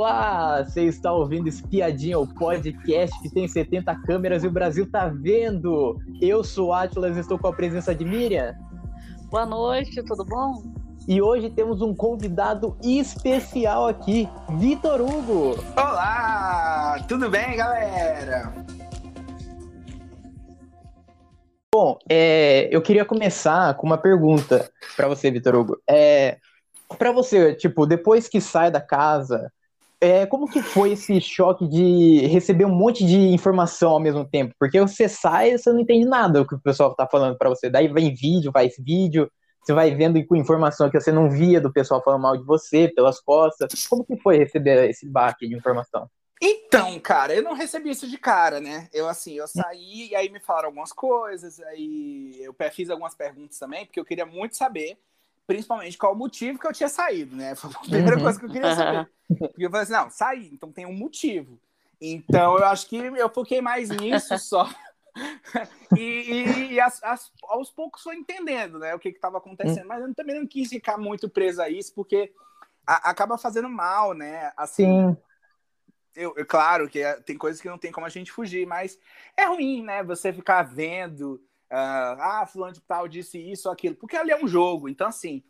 Olá, você está ouvindo Espiadinha, o podcast que tem 70 câmeras e o Brasil tá vendo. Eu sou Atlas e estou com a presença de Miriam. Boa noite, tudo bom? E hoje temos um convidado especial aqui, Vitor Hugo. Olá, tudo bem, galera? Bom, é, eu queria começar com uma pergunta para você, Vitor Hugo. É, para você, tipo, depois que sai da casa, é, como que foi esse choque de receber um monte de informação ao mesmo tempo? Porque você sai e você não entende nada do que o pessoal tá falando para você. Daí vem vídeo, vai vídeo, você vai vendo com informação que você não via do pessoal falando mal de você pelas costas. Como que foi receber esse baque de informação? Então, cara, eu não recebi isso de cara, né? Eu assim, eu saí e aí me falaram algumas coisas, aí eu fiz algumas perguntas também, porque eu queria muito saber principalmente qual o motivo que eu tinha saído, né? Foi a primeira uhum. coisa que eu queria saber. Porque eu falei assim, não, saí, então tem um motivo. Então eu acho que eu foquei mais nisso só. e, e, e as, as, aos poucos foi entendendo, né, o que estava acontecendo. Mas eu também não quis ficar muito preso a isso, porque a, acaba fazendo mal, né? Assim, Sim. Eu, eu, claro que é, tem coisas que não tem como a gente fugir, mas é ruim, né? Você ficar vendo ah, fulano de tal disse isso aquilo, porque ali é um jogo. Então, assim,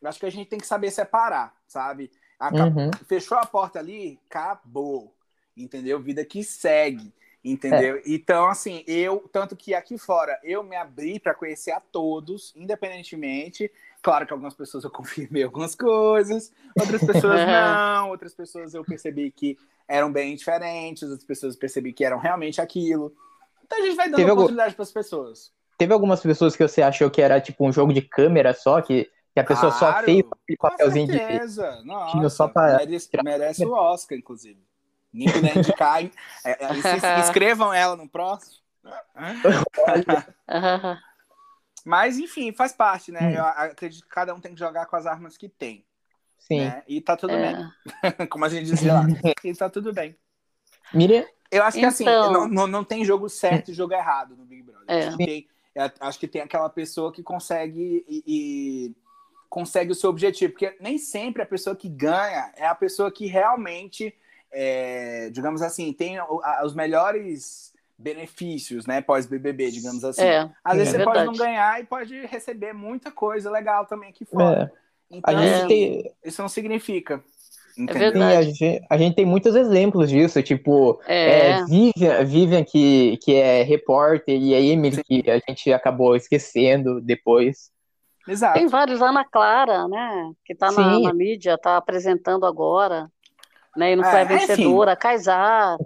eu acho que a gente tem que saber separar, sabe? Acabou, uhum. Fechou a porta ali, acabou. Entendeu? Vida que segue. Entendeu? É. Então, assim, eu, tanto que aqui fora, eu me abri para conhecer a todos, independentemente. Claro que algumas pessoas eu confirmei algumas coisas, outras pessoas não, outras pessoas eu percebi que eram bem diferentes, outras pessoas eu percebi que eram realmente aquilo. Então a gente vai dando Teve oportunidade algum... para as pessoas. Teve algumas pessoas que você achou que era tipo um jogo de câmera só, que, que a pessoa claro, só fez aquele papelzinho de. Nossa, só pra... merece, merece o Oscar, inclusive. Nem puder indicar. é, é, inscrevam ela no próximo. Mas, enfim, faz parte, né? Hum. Eu acredito que cada um tem que jogar com as armas que tem. Sim. Né? E tá tudo é. bem. Como a gente dizia lá. e tá tudo bem. Miriam? Eu acho que assim, então... não, não, não tem jogo certo e jogo errado no Big Brother. É. Tem, é, acho que tem aquela pessoa que consegue e, e, consegue o seu objetivo, porque nem sempre a pessoa que ganha é a pessoa que realmente, é, digamos assim, tem os melhores benefícios, né, pós-BBB, digamos assim. É, Às vezes é você verdade. pode não ganhar e pode receber muita coisa legal também aqui fora. É. Então, assim, isso não significa. É Sim, a gente, a gente, tem muitos exemplos disso, tipo, é. É, Vivian, Vivian que, que é repórter, e a Emily Sim. que a gente acabou esquecendo depois. Exato. Tem vários, Ana Clara, né, que tá na, na, mídia, tá apresentando agora, né, e não é, foi a vencedora, Kaysar,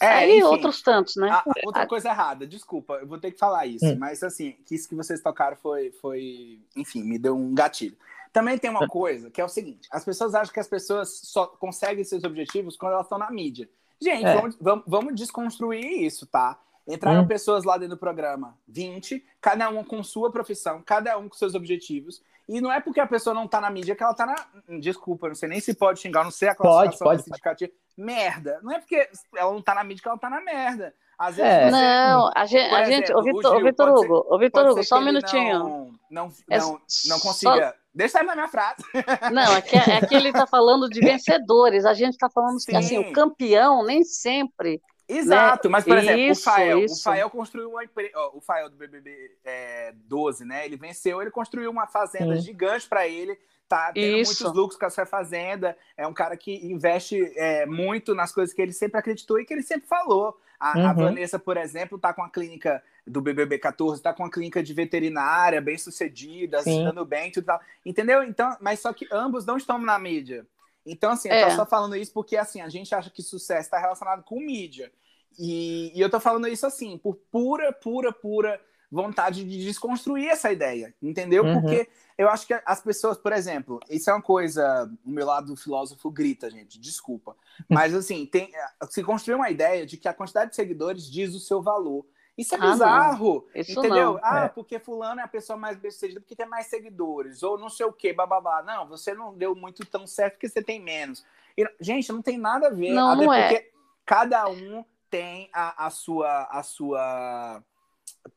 é, e outros tantos, né? A, outra coisa errada, desculpa, eu vou ter que falar isso, hum. mas assim, que isso que vocês tocaram foi, foi, enfim, me deu um gatilho. Também tem uma coisa que é o seguinte: as pessoas acham que as pessoas só conseguem seus objetivos quando elas estão na mídia. Gente, é. vamos, vamos, vamos, desconstruir isso, tá? Entraram hum. pessoas lá dentro do programa, 20, cada um com sua profissão, cada um com seus objetivos. E não é porque a pessoa não tá na mídia que ela tá na. Desculpa, não sei nem se pode xingar, não sei a classificação pode, pode, Merda. Não é porque ela não tá na mídia que ela tá na merda. Às vezes é. você... Não, a gente, a gente o Vitor, o Vitor Hugo, o Vitor Hugo, só um minutinho. Não, não, é não, não consiga. Só... Deixa eu na minha frase. Não, aqui, é aqui ele está falando de vencedores. A gente está falando Sim. assim, o campeão nem sempre. Exato, né? mas por exemplo, isso, o Fael, isso. o Fael construiu uma empresa, o Fael do BBB é, 12, né? Ele venceu, ele construiu uma fazenda Sim. gigante para ele tá tendo Isso. muitos lucros com a sua fazenda. É um cara que investe é, muito nas coisas que ele sempre acreditou e que ele sempre falou. A, uhum. a Vanessa, por exemplo, tá com a clínica do BBB 14, tá com a clínica de veterinária bem sucedida, dando bem, tudo tal. Entendeu? Então, mas só que ambos não estão na mídia. Então, assim, eu tô é. só falando isso porque, assim, a gente acha que sucesso está relacionado com mídia. E, e eu tô falando isso, assim, por pura, pura, pura vontade de desconstruir essa ideia, entendeu? Uhum. Porque eu acho que as pessoas, por exemplo, isso é uma coisa, o meu lado do filósofo grita, gente, desculpa. Mas assim, tem, se construiu uma ideia de que a quantidade de seguidores diz o seu valor. Isso é ah, bizarro, entendeu? Não. Ah, é. porque fulano é a pessoa mais bem-sucedida porque tem mais seguidores, ou não sei o que, bababá. Não, você não deu muito tão certo porque você tem menos. E, gente, não tem nada a ver. Não, até não porque é. cada um tem a, a sua a sua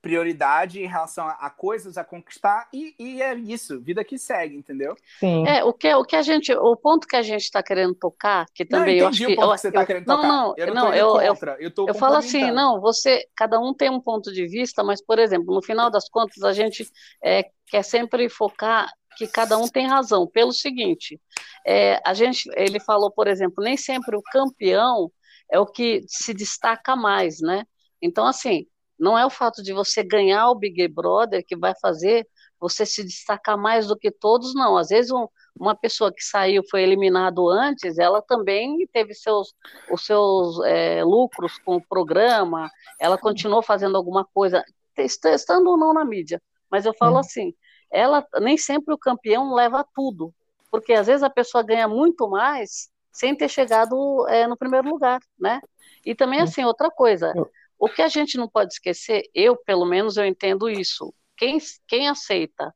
prioridade em relação a, coisas a conquistar e, e, é isso, vida que segue, entendeu? Sim. É, o que, o que a gente, o ponto que a gente está querendo tocar, que também não, eu acho que, o que você está querendo não, tocar. Não, eu não, não eu, contra, eu, eu, eu falo assim, não, você, cada um tem um ponto de vista, mas, por exemplo, no final das contas, a gente é, quer sempre focar que cada um tem razão, pelo seguinte, é, a gente, ele falou, por exemplo, nem sempre o campeão é o que se destaca mais, né? Então, assim, não é o fato de você ganhar o Big Brother que vai fazer você se destacar mais do que todos, não. Às vezes, um, uma pessoa que saiu, foi eliminado antes, ela também teve seus, os seus é, lucros com o programa, ela continuou fazendo alguma coisa, estando ou não na mídia. Mas eu falo assim, ela nem sempre o campeão leva tudo, porque às vezes a pessoa ganha muito mais sem ter chegado é, no primeiro lugar, né? E também, assim, outra coisa, o que a gente não pode esquecer, eu, pelo menos, eu entendo isso. Quem, quem aceita,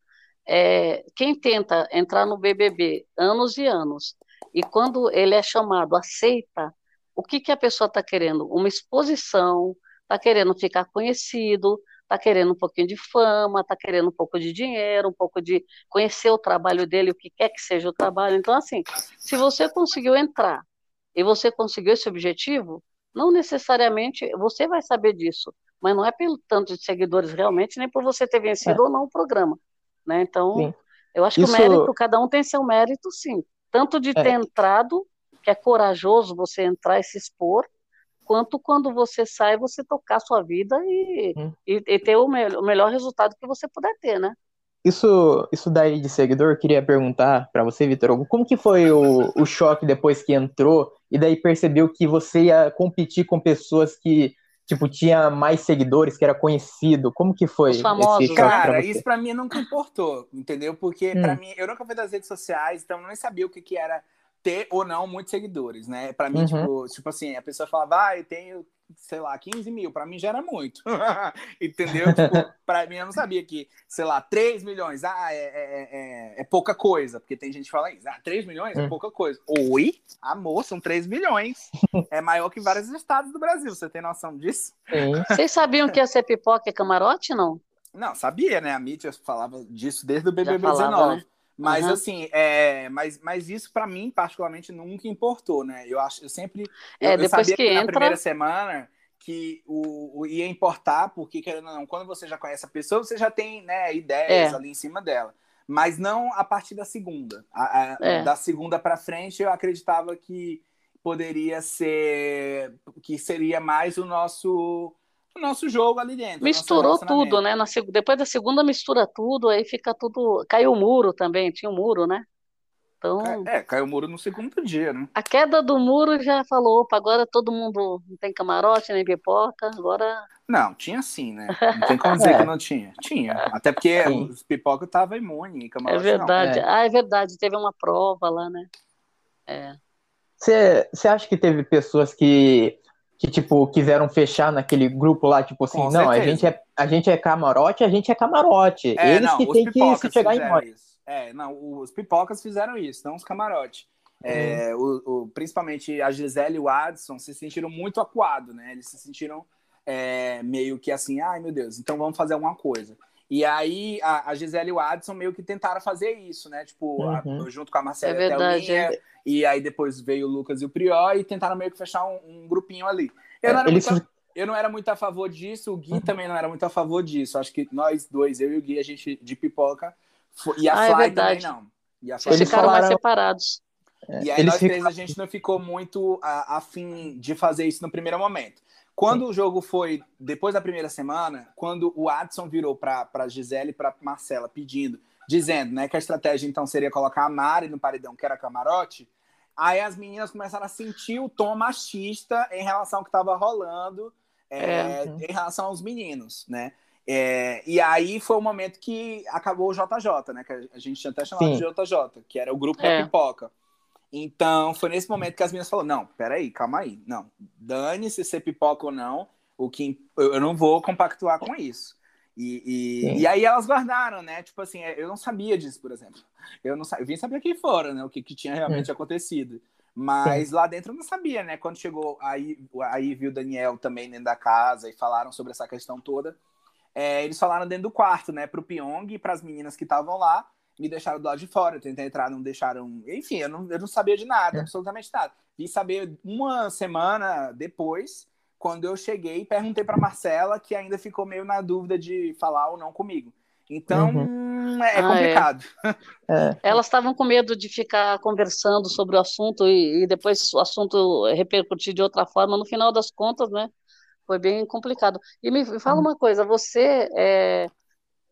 é, quem tenta entrar no BBB anos e anos, e quando ele é chamado, aceita, o que, que a pessoa está querendo? Uma exposição, está querendo ficar conhecido, está querendo um pouquinho de fama, está querendo um pouco de dinheiro, um pouco de conhecer o trabalho dele, o que quer que seja o trabalho. Então, assim, se você conseguiu entrar e você conseguiu esse objetivo, não necessariamente você vai saber disso, mas não é pelo tanto de seguidores realmente, nem por você ter vencido é. ou não o programa. Né? Então, sim. eu acho que Isso... o mérito, cada um tem seu mérito, sim. Tanto de é. ter entrado, que é corajoso você entrar e se expor, quanto quando você sai, você tocar a sua vida e, hum. e, e, ter o, me o melhor resultado que você puder ter, né? Isso, isso daí de seguidor, eu queria perguntar para você, Vitor, como que foi o, o choque depois que entrou e daí percebeu que você ia competir com pessoas que, tipo, tinha mais seguidores, que era conhecido? Como que foi Os famosos, esse choque Cara, pra isso para mim nunca importou, entendeu? Porque hum. para mim, eu nunca fui das redes sociais, então eu nem sabia o que, que era ter ou não muitos seguidores, né? Para mim, uhum. tipo, tipo assim, a pessoa falava, ah, eu tenho sei lá, 15 mil, para mim já era muito. Entendeu? Tipo, para mim eu não sabia que, sei lá, 3 milhões, ah, é, é, é, é pouca coisa, porque tem gente que fala isso, ah, 3 milhões é hum. pouca coisa. Oi? Amor, são 3 milhões. É maior que vários estados do Brasil, você tem noção disso? Sim. Vocês sabiam que ia ser pipoca e camarote, não? Não, sabia, né? A mídia falava disso desde o BBB falava, 19. Mas uhum. assim, é, mas, mas isso para mim particularmente nunca importou, né? Eu acho, eu sempre é, eu, depois eu sabia que, que entra... na primeira semana que o, o, ia importar, porque querendo ou não, quando você já conhece a pessoa, você já tem né, ideias é. ali em cima dela. Mas não a partir da segunda. A, a, é. Da segunda para frente, eu acreditava que poderia ser que seria mais o nosso o nosso jogo ali dentro. Misturou tudo, né? Na, depois da segunda mistura tudo, aí fica tudo. Caiu o muro também, tinha um muro, né? Então, é, caiu o muro no segundo dia, né? A queda do muro já falou, opa, agora todo mundo não tem camarote nem pipoca, agora. Não, tinha sim, né? Não tem como dizer é. que não tinha. Tinha. Até porque sim. os pipoca estavam imune, e camarote É verdade. É. Ah, é verdade, teve uma prova lá, né? É. Você acha que teve pessoas que que, tipo, quiseram fechar naquele grupo lá, tipo assim, Com não, a gente, é, a gente é camarote, a gente é camarote. É, Eles não, que têm que se chegar em nós. É, não, os pipocas fizeram isso, não os camarotes. É, uhum. o, o, principalmente a Gisele e o Adson se sentiram muito acuados, né? Eles se sentiram é, meio que assim, ai meu Deus, então vamos fazer alguma coisa. E aí a, a Gisele e o Adson meio que tentaram fazer isso, né? Tipo, uhum. a, junto com a Marcela é verdade, é. e aí depois veio o Lucas e o Prior e tentaram meio que fechar um, um grupinho ali. Eu, é, não era muito a, eu não era muito a favor disso, o Gui uhum. também não era muito a favor disso. Acho que nós dois, eu e o Gui, a gente de pipoca, e a ah, é Fly é também não. E a Fly Eles ficaram falaram... mais separados. É, e aí nós três a gente não ficou muito afim de fazer isso no primeiro momento. Quando Sim. o jogo foi depois da primeira semana, quando o Adson virou para Gisele e para Marcela pedindo, dizendo, né, que a estratégia então seria colocar a Mari no paredão, que era camarote, aí as meninas começaram a sentir o tom machista em relação ao que estava rolando é, é. em relação aos meninos, né? É, e aí foi o momento que acabou o JJ, né? Que a gente tinha até chamado Sim. de JJ, que era o grupo da é. pipoca. Então, foi nesse momento que as meninas falaram: não, peraí, calma aí. Não, dane-se ser pipoca ou não, o que eu não vou compactuar com isso. E, e, e, aí elas guardaram, né? Tipo assim, eu não sabia disso, por exemplo. Eu não eu vim saber aqui fora, né? O que, que tinha realmente acontecido. Mas Sim. lá dentro eu não sabia, né? Quando chegou aí, aí viu o Daniel também dentro da casa e falaram sobre essa questão toda. é, eles falaram dentro do quarto, né, pro Pyong e pras meninas que estavam lá, me deixaram do lado de fora, eu tentei entrar, não deixaram. Enfim, eu não, eu não sabia de nada, é. absolutamente nada. Vi saber uma semana depois, quando eu cheguei, perguntei para Marcela, que ainda ficou meio na dúvida de falar ou não comigo. Então, uhum. é, é ah, complicado. É. Elas estavam com medo de ficar conversando sobre o assunto e, e, depois o assunto repercutir de outra forma. No final das contas, né? Foi bem complicado. E me fala uhum. uma coisa, você, é,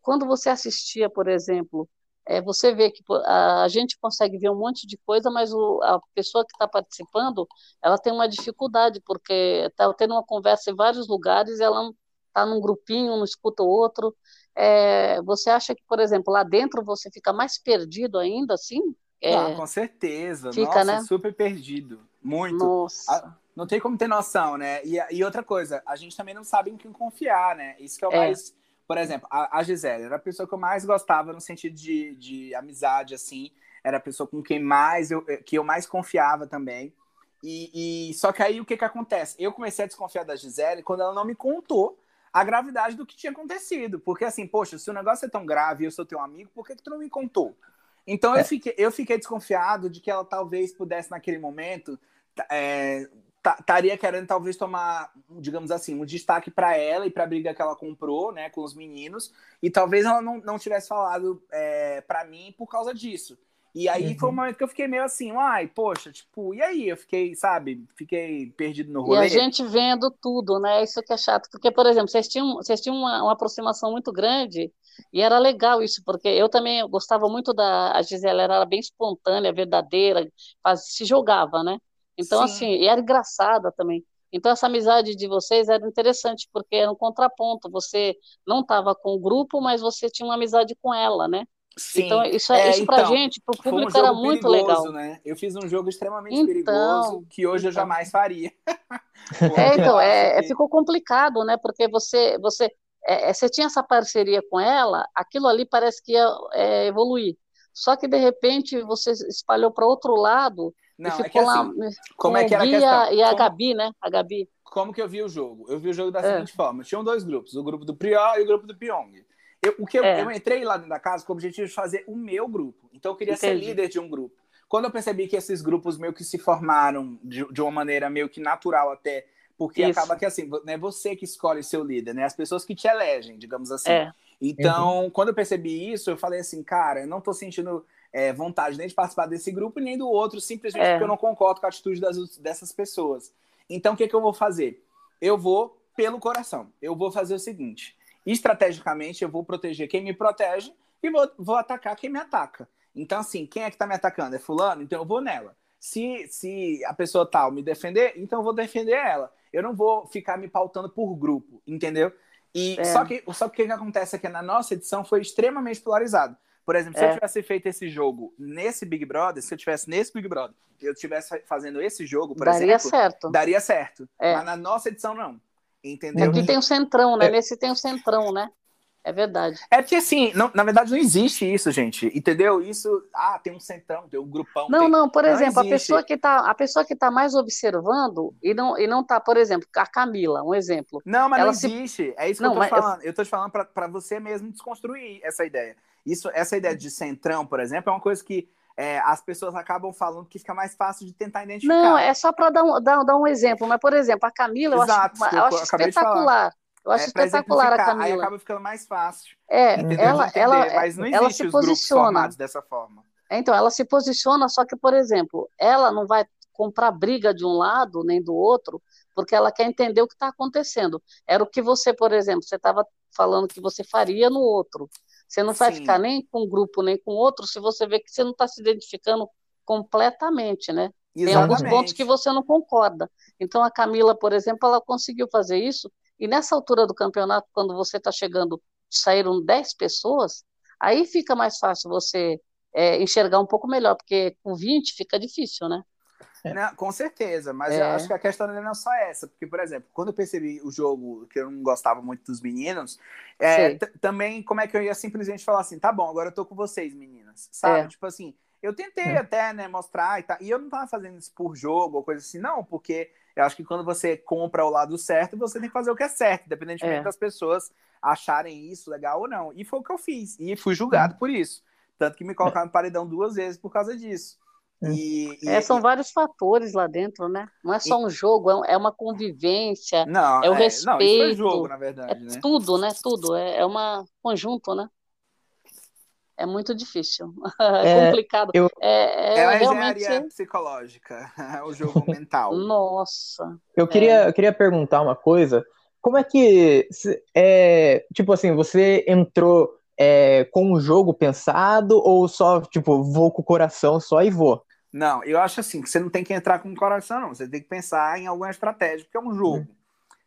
quando você assistia, por exemplo, é, você vê que a, a, gente consegue ver um monte de coisa, mas o, a pessoa que está participando, ela tem uma dificuldade, porque está tendo uma conversa em vários lugares e ela está num grupinho, não escuta o outro. É, você acha que, por exemplo, lá dentro você fica mais perdido ainda, assim? É, ah, com certeza. Fica, Nossa, né? super perdido. Muito. Nossa. não tem como ter noção, né? E, e, outra coisa, a gente também não sabe em quem confiar, né? Isso que é o é. mais por exemplo, a, a Gisele era a pessoa que eu mais gostava no sentido de, de amizade, assim. Era a pessoa com quem mais eu, que eu mais confiava também. E, e, só que aí o que que acontece? Eu comecei a desconfiar da Gisele quando ela não me contou a gravidade do que tinha acontecido. Porque assim, poxa, se o negócio é tão grave e eu sou teu amigo, por que, que tu não me contou? Então é. eu, fiquei, eu fiquei desconfiado de que ela talvez pudesse, naquele momento, é, estaria querendo talvez tomar, digamos assim, um destaque para ela e para a briga que ela comprou, né, com os meninos, e talvez ela não, não tivesse falado é, para mim por causa disso. E aí uhum. foi um momento que eu fiquei meio assim, ai, poxa, tipo, e aí? Eu fiquei, sabe, fiquei perdido no rolê. E a gente vendo tudo, né? Isso que é chato. Porque, por exemplo, vocês tinham, vocês tinham uma, uma aproximação muito grande e era legal isso, porque eu também gostava muito da a Gisela, era bem espontânea, verdadeira, faz, se jogava, né? Então, Sim. assim, e era engraçada também. Então, essa amizade de vocês era interessante, porque era um contraponto. Você não estava com o grupo, mas você tinha uma amizade com ela, né? Sim. Então, isso, é, isso pra então, gente, pro público, um era muito perigoso, legal. Né? Eu fiz um jogo extremamente então, perigoso que hoje então. eu jamais faria. é, então, é, que... ficou complicado, né? Porque você, você, é, é, você tinha essa parceria com ela, aquilo ali parece que ia é, evoluir. Só que, de repente, você espalhou para outro lado não, e é que, lá assim, como é que era a questão? e a como, Gabi, né? A Gabi. Como que eu vi o jogo? Eu vi o jogo da é. seguinte forma: tinham dois grupos, o grupo do Prior e o grupo do Pyong. Eu, o que eu, é. eu, entrei lá dentro da casa com o objetivo de fazer o meu grupo. Então eu queria Entendi. ser líder de um grupo. Quando eu percebi que esses grupos meio que se formaram de, de uma maneira meio que natural até, porque Isso. acaba que assim, não é você que escolhe seu líder, né? As pessoas que te elegem, digamos assim. É. Então, uhum. quando eu percebi isso, eu falei assim, cara, eu não tô sentindo é, vontade nem de participar desse grupo nem do outro, simplesmente é. porque eu não concordo com a atitude das, dessas pessoas. Então, o que, que eu vou fazer? Eu vou pelo coração. Eu vou fazer o seguinte: estrategicamente, eu vou proteger quem me protege e vou, vou atacar quem me ataca. Então, assim, quem é que tá me atacando? É fulano? Então eu vou nela. Se, se a pessoa tal me defender, então eu vou defender ela. Eu não vou ficar me pautando por grupo, entendeu? E é. só que só que o que acontece é que na nossa edição foi extremamente polarizado. Por exemplo, se é. eu tivesse feito esse jogo nesse Big Brother, se eu tivesse nesse Big Brother, eu estivesse fazendo esse jogo, por daria exemplo, certo. daria certo. É. Mas na nossa edição não. Entendeu? Aqui tem o centrão, né? É. Nesse tem o centrão, né? É verdade. É porque assim, não, na verdade não existe isso, gente. Entendeu? Isso, ah, tem um centrão, tem um grupão. Não, tem... não, por exemplo, a pessoa que tá, a pessoa que tá mais observando e não e não tá, por exemplo, a Camila, um exemplo. Não, mas não existe. Se... É isso que não, eu tô falando. Eu... eu tô te falando para você mesmo desconstruir essa ideia. Isso, essa ideia de centrão, por exemplo, é uma coisa que é, as pessoas acabam falando que fica mais fácil de tentar identificar. Não, é só para dar, um, dar, dar um exemplo, mas, por exemplo, a Camila, eu Exato, acho, eu, eu acho espetacular. Eu acho é, espetacular a Camila. Aí acaba ficando mais fácil. É, ela, ela, mas não ela se os posiciona. dessa forma. Então, ela se posiciona, só que, por exemplo, ela não vai comprar briga de um lado nem do outro, porque ela quer entender o que está acontecendo. Era o que você, por exemplo, você estava falando que você faria no outro. Você não vai Sim. ficar nem com um grupo, nem com outro, se você vê que você não está se identificando completamente, né? Exatamente. Tem alguns pontos que você não concorda. Então, a Camila, por exemplo, ela conseguiu fazer isso, e nessa altura do campeonato, quando você está chegando, saíram 10 pessoas, aí fica mais fácil você é, enxergar um pouco melhor, porque com 20 fica difícil, né? É. Não, com certeza, mas é. eu acho que a questão não é só essa, porque, por exemplo, quando eu percebi o jogo que eu não gostava muito dos meninos, é, também como é que eu ia simplesmente falar assim, tá bom, agora eu tô com vocês, meninas, sabe? É. Tipo assim, eu tentei é. até, né, mostrar e tal, e eu não tava fazendo isso por jogo ou coisa assim, não, porque Eu acho que quando você compra o lado certo, você tem que fazer o que é certo, independentemente é. das pessoas acharem isso legal ou não. E foi o que eu fiz. E fui julgado por isso. Tanto que me colocaram no paredão duas vezes por causa disso. É. E, e, é, são e... vários fatores lá dentro, né? Não é só um jogo, é, é uma convivência, não, é o respeito. Não, isso é jogo, na verdade. É né? tudo, né? Tudo. É, é um conjunto, né? É muito difícil. É, é complicado. Eu... É, é, é realmente... engenharia psicológica, o jogo mental. Nossa. Eu queria, eu queria perguntar uma coisa. Como é que. É, tipo assim, você entrou é, com o jogo pensado ou só, tipo, vou com o coração só e vou? Não, eu acho assim, que você não tem que entrar com o coração, não. Você tem que pensar em alguma estratégia, porque é um jogo. Hum.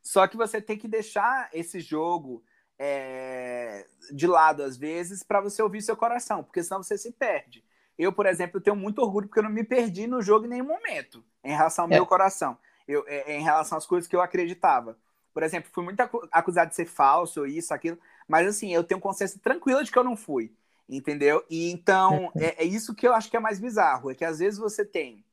Só que você tem que deixar esse jogo é, de lado, às vezes, para você ouvir seu coração, porque senão você se perde. Eu, por exemplo, tenho muito orgulho porque eu não me perdi no jogo em nenhum momento, em relação ao é. meu coração, eu, é, em relação às coisas que eu acreditava. Por exemplo, fui muito acusado de ser falso, isso, aquilo, mas assim, eu tenho consciência tranquila de que eu não fui, entendeu? E então, é, é isso que eu acho que é mais bizarro, é que às vezes você tem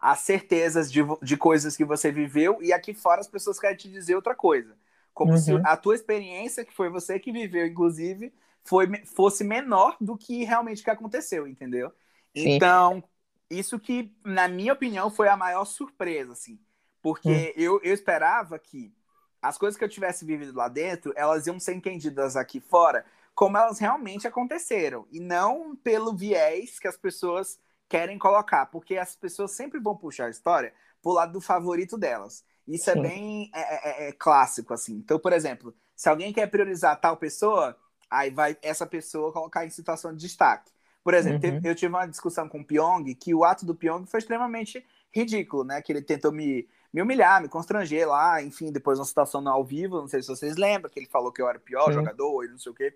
as certezas de, de coisas que você viveu e aqui fora as pessoas querem te dizer outra coisa. Como uhum. se a tua experiência, que foi você que viveu, inclusive, foi, fosse menor do que realmente que aconteceu, entendeu? Sim. Então, isso que, na minha opinião, foi a maior surpresa, assim. Porque uhum. eu, eu esperava que as coisas que eu tivesse vivido lá dentro, elas iam ser entendidas aqui fora como elas realmente aconteceram. E não pelo viés que as pessoas querem colocar. Porque as pessoas sempre vão puxar a história pro lado do favorito delas. Isso é Sim. é bem é, é, é, clássico, assim. Então, por exemplo, se alguém quer priorizar tal pessoa, aí vai essa pessoa colocar em situação de destaque. Por exemplo, uhum. eu tive uma discussão com o Pyong que o ato do Pyong foi extremamente ridículo, né? Que ele tentou me, me humilhar, me constranger lá, enfim, depois uma situação no ao vivo, não sei se vocês lembram, que ele falou que eu era o pior Sim. jogador e não sei o quê.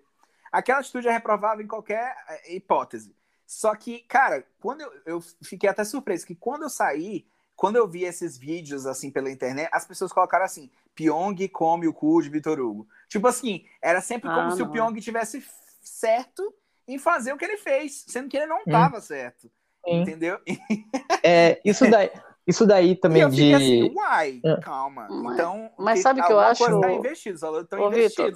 Aquela atitude é reprovável em qualquer é, hipótese. Só que, cara, quando eu, eu fiquei até surpreso que quando eu saí, quando eu vi esses vídeos assim pela internet, as pessoas colocaram assim: Pyong come o cu de Vitor Hugo. Tipo assim, era sempre como ah, se o Pyong tivesse certo em fazer o que ele fez, sendo que ele não estava hum. certo. Sim. Entendeu? É, isso daí. Isso daí também e eu de. Assim, uai, é. calma. Mas, então, mas sabe o que eu acho? Tá investido, Ô, Vitor,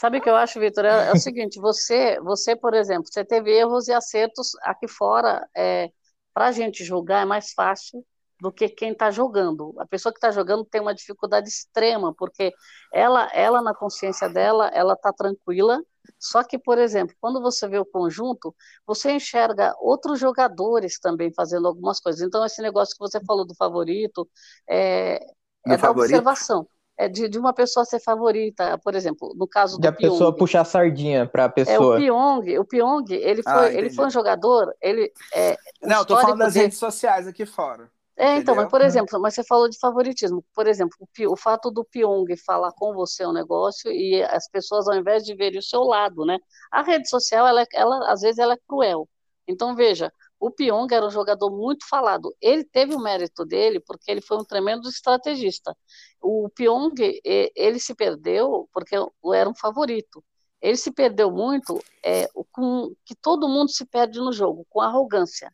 sabe o que eu acho, Vitor? É, é, o seguinte: você, você, por exemplo, você teve erros e acertos aqui fora. É, Para a gente julgar é mais fácil do que quem está jogando. A pessoa que está jogando tem uma dificuldade extrema, porque ela, ela na consciência dela, ela está tranquila. Só que, por exemplo, quando você vê o conjunto, você enxerga outros jogadores também fazendo algumas coisas. Então, esse negócio que você falou do favorito é, é da observação. É de, de, uma pessoa ser favorita, por exemplo, no caso do De a Pyong, pessoa puxar a sardinha para a pessoa. É, o Pyong, o Pyong, ele foi, ah, ele foi um jogador, ele é, Não, estou falando das redes sociais aqui fora. É, então, mas por exemplo, mas você falou de favoritismo. Por exemplo, o, o, fato do Pyong falar com você um negócio e as pessoas, ao invés de verem o seu lado, né? A rede social, ela, ela às vezes, ela é cruel. Então, veja, o Pyong era um jogador muito falado. Ele teve o mérito dele porque ele foi um tremendo estrategista. O Pyong, ele se perdeu porque era um favorito. Ele se perdeu muito é, com que todo mundo se perde no jogo, com arrogância.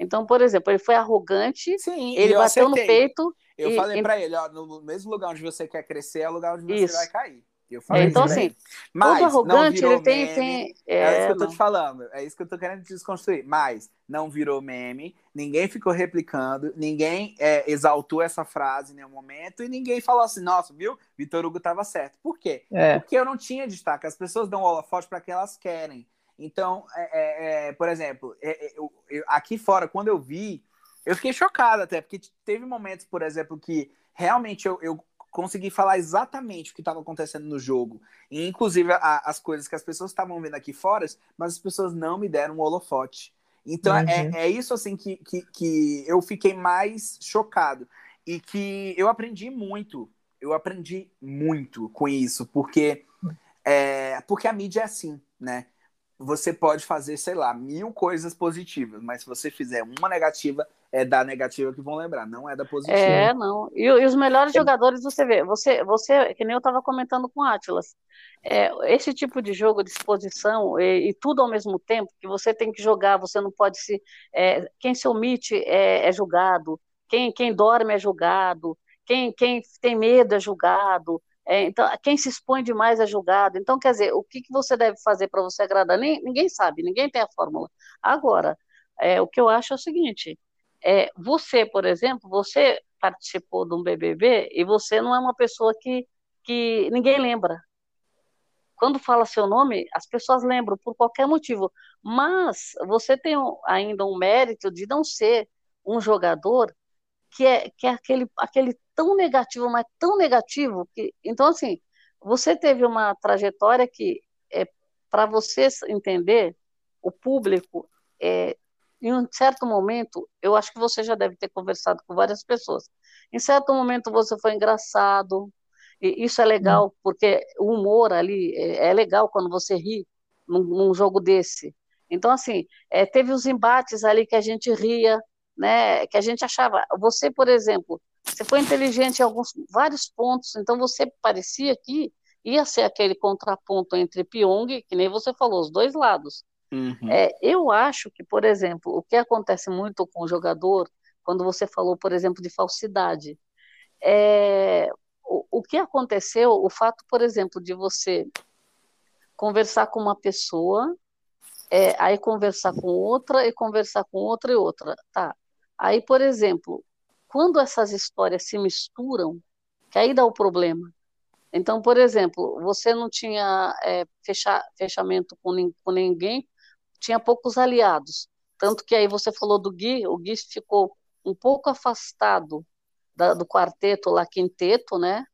Então, por exemplo, ele foi arrogante, Sim, ele bateu acertei. no peito. Eu e, falei e... para ele, ó, no mesmo lugar onde você quer crescer é o lugar onde você isso. vai cair. Eu falei então, assim, Mas, todo arrogante, ele tem. Meme, tem é, é, isso que eu tô te falando. É isso que eu tô querendo desconstruir. Mas não virou meme, ninguém ficou replicando, ninguém é, exaltou essa frase em nenhum momento e ninguém falou assim: nossa, viu? Vitor Hugo tava certo. Por quê? É. Porque eu não tinha destaque. As pessoas dão holofote para quem elas querem. Então, é, é, é, por exemplo, é, é, eu, eu, aqui fora, quando eu vi, eu fiquei chocado até, porque teve momentos, por exemplo, que realmente eu, eu consegui falar exatamente o que estava acontecendo no jogo. E, inclusive, a, as coisas que as pessoas estavam vendo aqui fora, mas as pessoas não me deram um holofote. Então, é, uhum. é, é isso assim que, que, que eu fiquei mais chocado. E que eu aprendi muito. Eu aprendi muito com isso, porque, é, porque a mídia é assim, né? Você pode fazer, sei lá, mil coisas positivas, mas se você fizer uma negativa, é da negativa que vão lembrar, não é da positiva. É, não. E, e os melhores é. jogadores, você vê, você, você, que nem eu estava comentando com o Atlas, é, esse tipo de jogo de exposição e, e, tudo ao mesmo tempo, que você tem que jogar, você não pode se. É, quem se omite é, é julgado. quem, quem dorme é julgado, quem, quem tem medo é julgado, é, então, quem se expõe demais é julgado. Então, quer dizer, o que, que você deve fazer para você agradar? Nem, ninguém sabe, ninguém tem a fórmula. Agora, é, o que eu acho é o seguinte: é, você, por exemplo, você participou de um BBB e você não é uma pessoa que, que ninguém lembra. Quando fala seu nome, as pessoas lembram por qualquer motivo. Mas você tem ainda um mérito de não ser um jogador que é, que é aquele, aquele tão negativo, mas tão negativo que então assim você teve uma trajetória que é para você entender o público é, em um certo momento eu acho que você já deve ter conversado com várias pessoas. Em certo momento você foi engraçado e isso é legal hum. porque o humor ali é, é legal quando você ri num, num jogo desse. Então assim é, teve os embates ali que a gente ria né, que a gente achava, você, por exemplo, você foi inteligente em alguns vários pontos, então você parecia que ia ser aquele contraponto entre Pyong, que nem você falou, os dois lados. Uhum. É, eu acho que, por exemplo, o que acontece muito com o jogador, quando você falou, por exemplo, de falsidade, é, o, o que aconteceu, o fato, por exemplo, de você conversar com uma pessoa, é, aí conversar com outra, e conversar com outra e outra, tá? Aí, por exemplo, quando essas histórias se misturam, que aí dá o problema. Então, por exemplo, você não tinha é, fecha, fechamento com, com ninguém, tinha poucos aliados. Tanto que aí você falou do Gui, o Gui ficou um pouco afastado da, do quarteto lá, quinteto, né?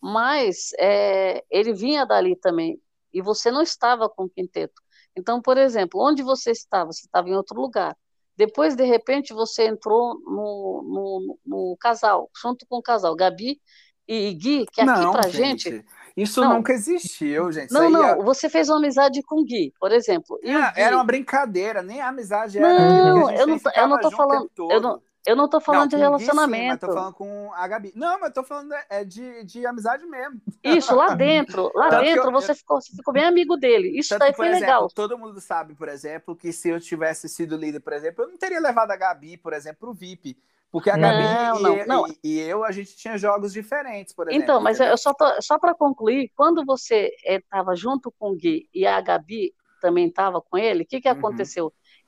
Mas é, ele vinha dali também, e você não estava com o quinteto. Então, por exemplo, onde você estava? Você estava em outro lugar. Depois, de repente, você entrou no, no, no casal, junto com o casal, Gabi e Gui, que aqui não, pra gente. gente isso não, nunca existiu, gente. Não, não, é... você fez uma amizade com o Gui, por exemplo. É, Gui... Era uma brincadeira, nem a amizade era. Não, eu não, eu não tô falando. Eu não, eu não tô falando não, de relacionamento. Gui, sim, mas tô falando com a Gabi. Não, mas tô falando é de, de amizade mesmo. Isso, lá dentro. Lá Tanto dentro eu, você, ficou, você ficou bem amigo dele. Isso daí foi exemplo, legal. Todo mundo sabe, por exemplo, que se eu tivesse sido líder, por exemplo, eu não teria levado a Gabi, por exemplo, pro VIP. Porque a Gabi não, e, não, não. E, e, eu, a gente tinha jogos diferentes, por exemplo. Então, mas eu só, tô, só para concluir, quando você estava eh, junto com o Gui e a Gabi também estava com ele, o que, que uhum.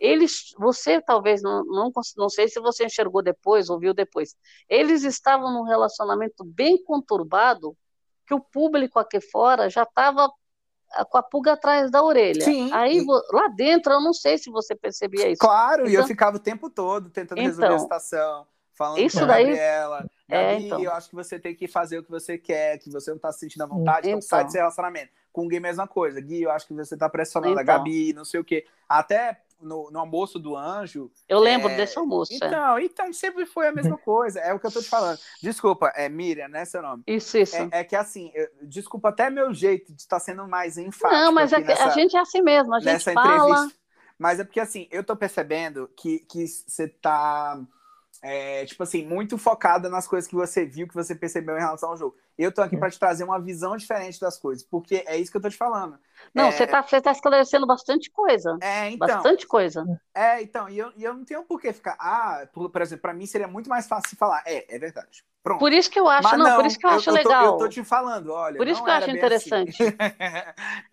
Eles, você talvez não, não, não sei se você enxergou depois, ouviu depois. Eles estavam num relacionamento bem conturbado que o público aqui fora já estava ah, com a pulga atrás da orelha. Sim. Aí lá dentro eu não sei se você percebia isso. Claro, então, e eu então ficava o tempo todo tentando então, resolver a então, situação, falando isso com a daí... Gabriela. É, então. eu acho que você tem que fazer o que você quer, que você não está se sentindo à vontade, então, então sai desse relacionamento. Com o Gui, mesma coisa. Gui, eu acho que você está pressionando então. a Gabi, não sei o quê. Até no, no, almoço do anjo. Eu lembro é... desse almoço. É. Então, é. então, sempre foi a mesma coisa. É o que eu tô te falando. Desculpa, é Miriam, né, seu nome? Isso, isso. É, é que assim, eu, desculpa até meu jeito de estar sendo mais enfático. Não, mas é nessa, a gente é assim mesmo, a gente nessa fala... entrevista. Mas é porque assim, eu tô percebendo que, que você tá é, tipo assim, muito focada nas coisas que você viu, que você percebeu em relação ao jogo. Eu tô aqui para te trazer uma visão diferente das coisas, porque é isso que eu tô te falando. Não, é... você, tá, você tá esclarecendo bastante coisa. É, então. Bastante coisa. É, então, e eu, e eu não tenho por que ficar. Ah, por, por exemplo, para mim seria muito mais fácil falar. É, é verdade. Pronto. Por isso que eu acho, não, não, por isso que eu, eu acho eu legal. Tô, eu tô te falando, olha. Por isso que eu acho interessante. Assim.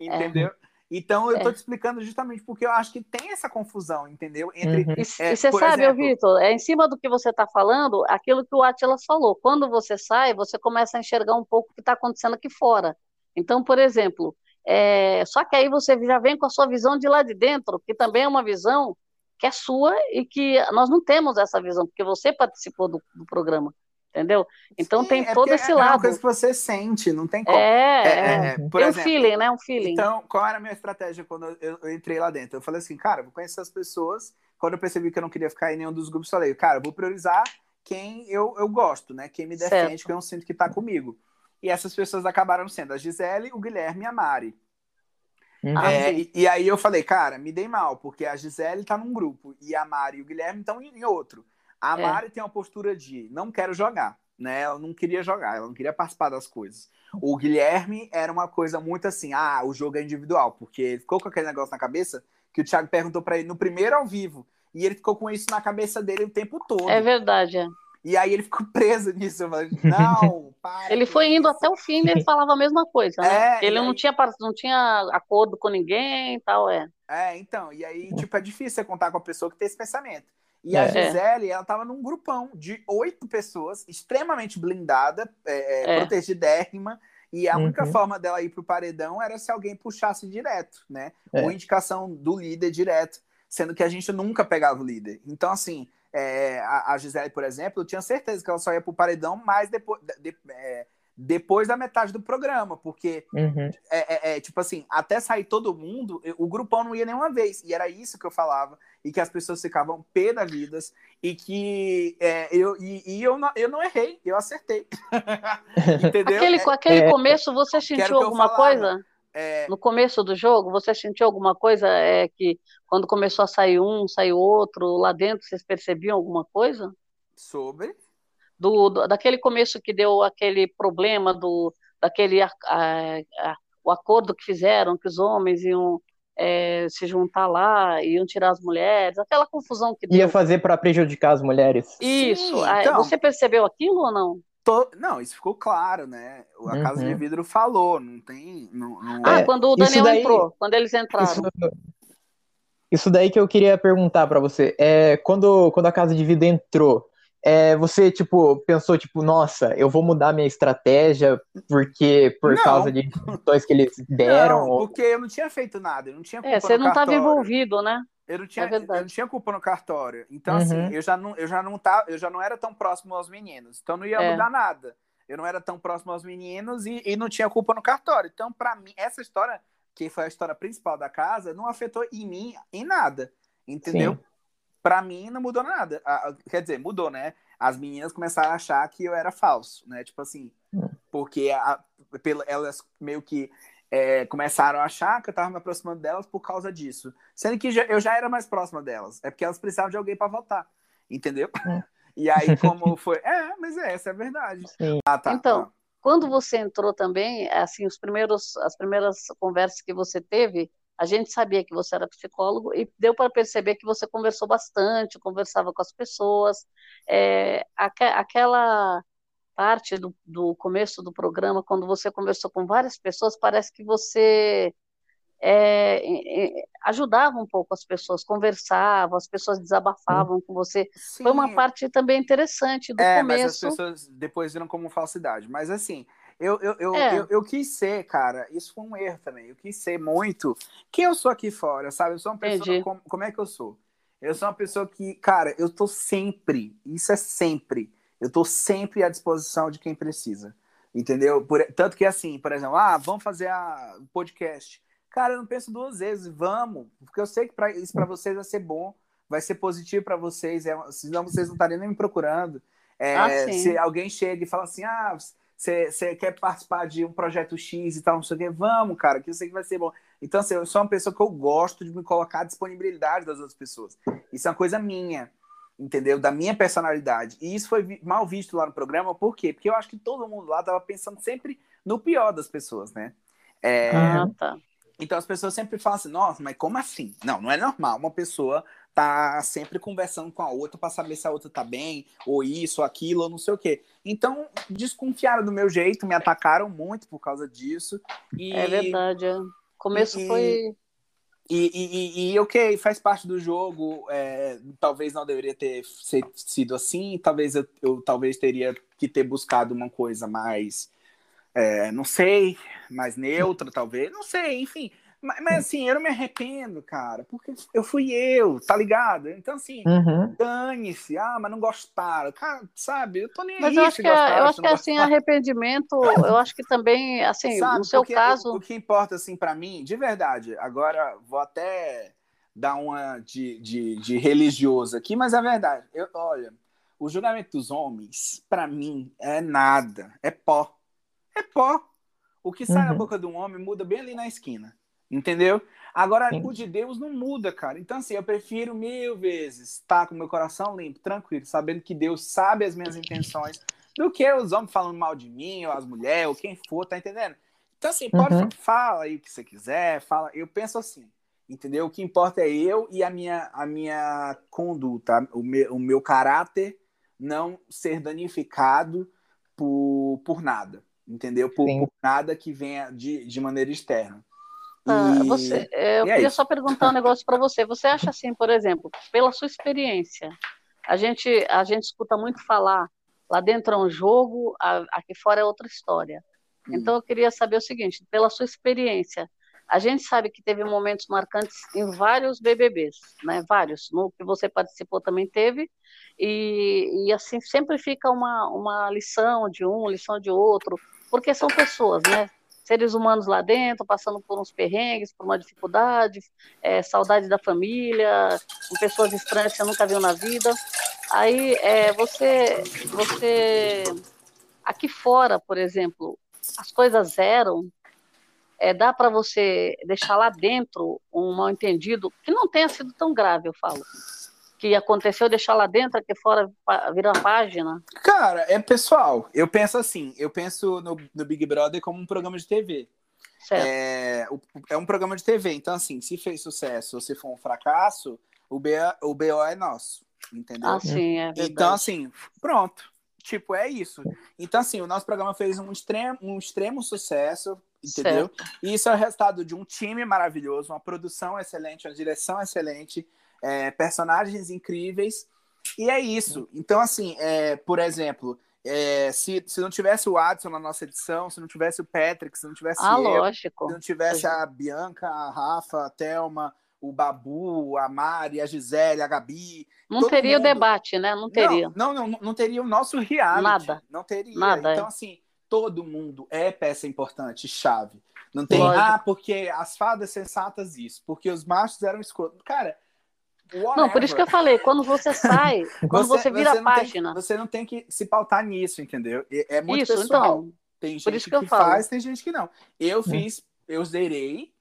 Entendeu? É. Então, eu estou é. te explicando justamente porque eu acho que tem essa confusão, entendeu? Entre, uhum. E, é, e você sabe, exemplo... Vitor, é em cima do que você está falando, aquilo que o Atlas falou. Quando você sai, você começa a enxergar um pouco o que está acontecendo aqui fora. Então, por exemplo, é... só que aí você já vem com a sua visão de lá de dentro, que também é uma visão que é sua e que nós não temos essa visão, porque você participou do, do programa entendeu? Então Sim, tem é todo esse é lado. É uma coisa que você sente, não tem como. É, é, é, é por exemplo, um feeling, né? Um feeling. Então, qual era a minha estratégia quando eu, eu, entrei lá dentro? Eu falei assim, cara, vou conhecer as pessoas. Quando eu percebi que eu não queria ficar em nenhum dos grupos, falei, cara, vou priorizar quem eu, eu gosto, né? Quem me defende, certo. quem eu sinto que tá comigo. E essas pessoas acabaram sendo a Gisele, o Guilherme e a Mari. Uhum. É, e, e, aí eu falei, cara, me dei mal, porque a Gisele tá num grupo e a Mari e o Guilherme estão em outro. A é. Mari tem uma postura de não quero jogar, né? Ela não queria jogar, ela não queria participar das coisas. O Guilherme era uma coisa muito assim, ah, o jogo é individual, porque ele ficou com aquele negócio na cabeça que o Thiago perguntou para ele no primeiro ao vivo, e ele ficou com isso na cabeça dele o tempo todo. É verdade, é. E aí ele ficou preso nisso. Eu falei, não, para. ele foi indo até o fim e ele falava a mesma coisa, né? É, ele não, aí... tinha, não tinha acordo com ninguém e tal, é. É, então, e aí, tipo, é difícil você contar com a pessoa que tem esse pensamento. E é. a Gisele, ela tava num grupão de oito pessoas, extremamente blindada, é, é. protegidérrima, e a única uhum. forma dela ir pro paredão era se alguém puxasse direto, né? É. Ou indicação do líder direto, sendo que a gente nunca pegava o líder. Então, assim, é, a, a, Gisele, por exemplo, eu tinha certeza que ela só ia pro paredão mais depois. De, é, depois da metade do programa, porque uhum. é, é, é, tipo assim, até sair todo mundo, o grupão não ia nenhuma vez, e era isso que eu falava, e que as pessoas ficavam pé da vidas, e que é, eu, e, e, eu, não, eu não errei, eu acertei. Entendeu? Aquele, é, aquele é, começo, você sentiu alguma coisa? É... No começo do jogo, você sentiu alguma coisa é, que quando começou a sair um, saiu outro, lá dentro vocês percebiam alguma coisa? Sobre? do, do, daquele começo que deu aquele problema do daquele a, a, a, o acordo que fizeram que os homens iam é, se juntar lá, iam tirar as mulheres, aquela confusão que deu. Ia fazer para prejudicar as mulheres. Isso. Sim, então, você percebeu aquilo ou não? Tô... Não, isso ficou claro, né? A uhum. Casa de Vidro falou, não tem. Não, não... Ah, é, quando o Daniel daí, entrou, quando eles entraram. Isso, isso daí que eu queria perguntar para você. É, quando, quando a Casa de Vidro entrou, é, você, tipo, pensou, tipo, nossa, eu vou mudar minha estratégia porque por não. causa de questões que eles deram? Não, ou... porque eu não tinha feito nada, eu não tinha culpa É, você não estava envolvido, né? Eu não, tinha, é eu não tinha culpa no cartório. Então, assim, uhum. assim, eu já, não, eu, já não tá, eu já não era tão próximo aos meninos. Então, não ia é. mudar nada. Eu não era tão próximo aos meninos e, e não tinha culpa no cartório. Então, para mim, essa história, que foi a história principal da casa, não afetou em mim em nada. Entendeu? Sim para mim não mudou nada. quer dizer, mudou, né? As meninas começaram a achar que eu era falso, né? Tipo assim, hum. porque a, pela, elas meio que é, começaram a achar que eu tava me aproximando delas por causa disso. Sendo que já, eu já era mais próxima delas. É porque elas precisavam de alguém para votar. Entendeu? Hum. E aí, como foi. É, mas é, essa é a verdade. Ah, tá. Então, ah. quando você entrou também, assim, os primeiros, as primeiras conversas que você teve, a gente sabia que você era psicólogo e deu para perceber que você conversou bastante, conversava com as pessoas. É, aqu aquela parte do, do, começo do programa, quando você conversou com várias pessoas, parece que você é, é, ajudava um pouco as pessoas, conversava, as pessoas desabafavam com você. Sim. Foi uma parte também interessante do é, começo. Mas as pessoas depois viram como falsidade. Mas assim, eu, eu, eu, é. eu, eu, quis ser, cara, isso foi um erro também. Eu quis ser muito quem eu sou aqui fora, sabe? Eu sou uma pessoa. Como, como, é que eu sou? Eu sou uma pessoa que, cara, eu tô sempre, isso é sempre, eu tô sempre à disposição de quem precisa. Entendeu? Por, tanto que assim, por exemplo, ah, vamos fazer a podcast. Cara, eu não penso duas vezes, vamos, porque eu sei que pra, isso para vocês vai ser bom, vai ser positivo para vocês, é, senão vocês não estariam nem me procurando. É, ah, se alguém chega e fala assim, ah, você quer participar de um projeto X e tal, não sei o quê, vamos, cara, que eu sei que vai ser bom. Então, assim, eu sou uma pessoa que eu gosto de me colocar à disponibilidade das outras pessoas. Isso é uma coisa minha, entendeu? Da minha personalidade. E isso foi mal visto lá no programa, por quê? Porque eu acho que todo mundo lá tava pensando sempre no pior das pessoas, né? É... Ah, tá. Então as pessoas sempre falam assim, nossa, mas como assim? Não, não é normal uma pessoa tá sempre conversando com a outra para saber se a outra tá bem, ou isso, ou aquilo, ou não sei o quê. Então, desconfiaram do meu jeito, me atacaram muito por causa disso. E... É verdade. É. O começo e, foi. E, e, e, ok, faz parte do jogo. É, talvez não deveria ter sido assim. Talvez eu, eu talvez teria que ter buscado uma coisa mais. É, não sei, mais neutra, talvez. Não sei, enfim. Mas, mas, assim, eu não me arrependo, cara, porque eu fui eu, tá ligado? Então, assim, uhum. dane-se, ah, mas não gostaram. Cara, sabe, eu tô nem Mas eu acho que, é, gostaram, eu acho que assim, arrependimento, eu acho que também, assim, sabe, no seu caso. O, o, que importa, assim, para mim, de verdade, agora vou até dar uma de, de, de religioso aqui, mas é verdade. Eu, olha, o julgamento dos homens, para mim, é nada, é pó. É pó. O que sai uhum. da boca de um homem muda bem ali na esquina. Entendeu? Agora, Sim. o de Deus não muda, cara. Então, assim, eu prefiro mil vezes estar com meu coração limpo, tranquilo, sabendo que Deus sabe as minhas intenções, do que os homens falando mal de mim, ou as mulheres, ou quem for, tá entendendo? Então, assim, pode uhum. fala aí o que você quiser, fala. Eu penso assim, entendeu? O que importa é eu e a minha, a minha conduta, o meu, o meu caráter não ser danificado por, por nada, entendeu? Por, por nada que venha de, de maneira externa. Ah, você, eu é queria é só perguntar um negócio para você. Você acha assim, por exemplo, pela sua experiência, a gente a gente escuta muito falar lá dentro é um jogo, aqui fora é outra história. Hum. Então eu queria saber o seguinte, pela sua experiência, a gente sabe que teve momentos marcantes em vários BBBs, né? Vários. No que você participou também teve. E, e assim sempre fica uma, uma lição de um, lição de outro, porque são pessoas, né? Seres humanos lá dentro, passando por uns perrengues, por uma dificuldade, é, saudade da família, com pessoas estranhas que você nunca viu na vida. Aí é, você, você, aqui fora, por exemplo, as coisas eram, é, dá para você deixar lá dentro um mal entendido que não tenha sido tão grave, eu falo que aconteceu, deixar lá dentro, aqui fora virar página? Cara, é pessoal. Eu penso assim, eu penso no, no Big Brother como um programa de TV. É, é um programa de TV, então assim, se fez sucesso ou se for um fracasso, o BO, o BO é nosso, entendeu? Ah, sim, é verdade. Então assim, pronto. Tipo, é isso. Então assim, o nosso programa fez um extremo, um extremo sucesso, entendeu? Certo. E isso é o resultado de um time maravilhoso, uma produção excelente, uma direção excelente, é, personagens incríveis. E é isso. Então, assim, é, por exemplo, é, se, se não tivesse o Adson na nossa edição, se não tivesse o Patrick, se não tivesse ah, eu, lógico. se não tivesse a Bianca, a Rafa, a Thelma, o Babu, a Mari, a Gisele, a Gabi. Não teria mundo... o debate, né? Não teria. Não, não, não, não teria o nosso reality. Nada. Não teria. Nada, então, é. assim, todo mundo é peça importante, chave. Não tem, Lógico. ah, porque as fadas sensatas isso, porque os machos eram escuros. Cara, Whatever. Não, por isso que eu falei, quando você sai, quando você, você vira você a página. Tem, você não tem que se pautar nisso, entendeu? É muito isso, pessoal. Então, tem gente que, que faz, tem gente que não. Eu hum. fiz, eu zerei,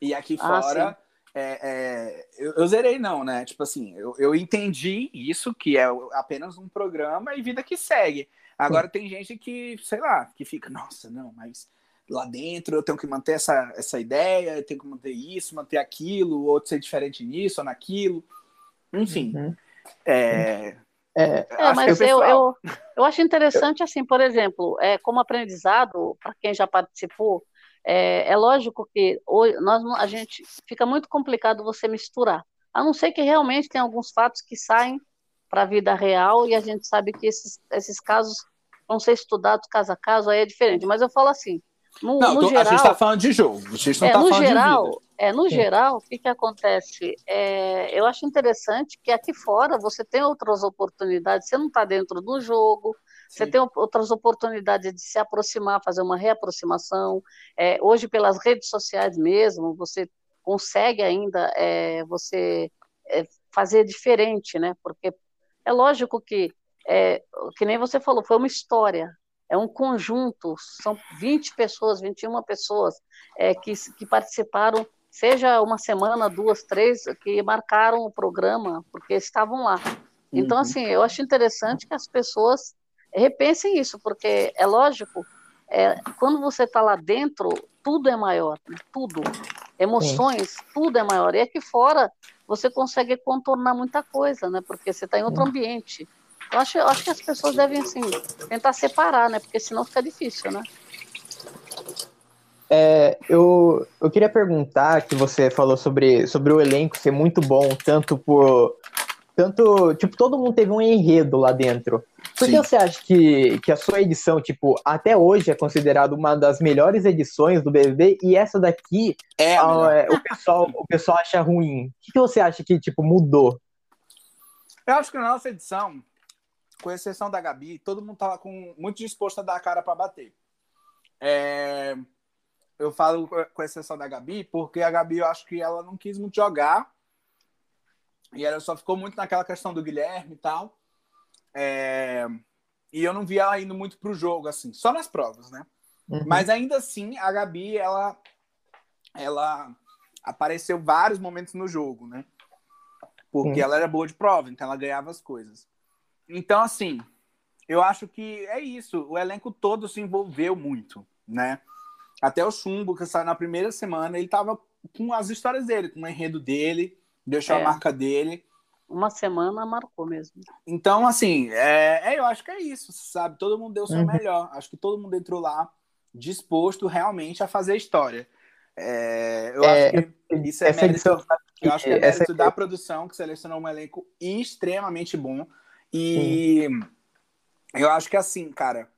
e aqui ah, fora. É, é, eu, eu, zerei, não, né? Tipo assim, eu, eu entendi isso, que é apenas um programa e vida que segue. Agora, tem gente que, sei lá, que fica, nossa, não, mas lá dentro eu tenho que manter essa, essa ideia, eu tenho que manter isso, manter aquilo, outro ser diferente nisso ou naquilo. Enfim. Uhum. É, é, é mas eu, eu, eu acho interessante, assim, por exemplo, é, como aprendizado, para quem já participou, é, é lógico que hoje, nós, a gente fica muito complicado você misturar, a não ser que realmente tem alguns fatos que saem para a vida real e a gente sabe que esses, esses casos vão ser estudados caso a caso, aí é diferente. Mas eu falo assim, no, não, no geral, a gente está falando de jogo, gente não é, falando geral, de vida. É, no geral, o que, que acontece? É, eu acho interessante que aqui fora você tem outras oportunidades, você não está dentro do jogo, Sim. você tem outras oportunidades de se aproximar, fazer uma reaproximação. É, hoje, pelas redes sociais mesmo, você consegue ainda é, você é, fazer diferente, né? Porque é lógico que, é, que nem você falou, foi uma história, é um conjunto, são 20 pessoas, 21 pessoas é, que, que participaram, seja uma semana, duas, três, que marcaram o programa, porque estavam lá. Então, uhum. assim, eu acho interessante que as pessoas repensem isso, porque é lógico, é, quando você está lá dentro, tudo é maior, né? tudo. Emoções, Sim. tudo é maior. E aqui fora, você consegue contornar muita coisa, né? Porque você está em outro ambiente. Eu acho, eu acho que as pessoas devem, assim, tentar separar, né? Porque senão fica difícil, né? É, eu, eu queria perguntar que você falou sobre, sobre o elenco ser muito bom, tanto por. Tanto, tipo, todo mundo teve um enredo lá dentro. Por que você acha que, que a sua edição, tipo, até hoje é considerada uma das melhores edições do BBB e essa daqui é, a, é, o, pessoal, o pessoal acha ruim? O que, que você acha que, tipo, mudou? Eu acho que na nossa edição, com exceção da Gabi, todo mundo tava com, muito disposto a dar a cara para bater. É, eu falo com exceção da Gabi, porque a Gabi eu acho que ela não quis muito jogar. E ela só ficou muito naquela questão do Guilherme e tal. É, e eu não vi ela indo muito pro jogo, assim, só nas provas, né? Uhum. Mas ainda assim, a Gabi, ela, ela apareceu vários momentos no jogo, né? Porque uhum. ela era boa de prova, então ela ganhava as coisas. Então, assim, eu acho que é isso. O elenco todo se envolveu muito, né? Até o Chumbo, que saiu na primeira semana, ele tava com as histórias dele, com o enredo dele, deixou é. a marca dele. Uma semana marcou mesmo. Então, assim, é, é, eu acho que é isso, sabe? Todo mundo deu o seu uhum. melhor. Acho que todo mundo entrou lá disposto realmente a fazer história. É, eu é, acho que isso é mérito, edição, eu acho que é mérito da produção, que selecionou um elenco extremamente bom. E Sim. eu acho que assim, cara,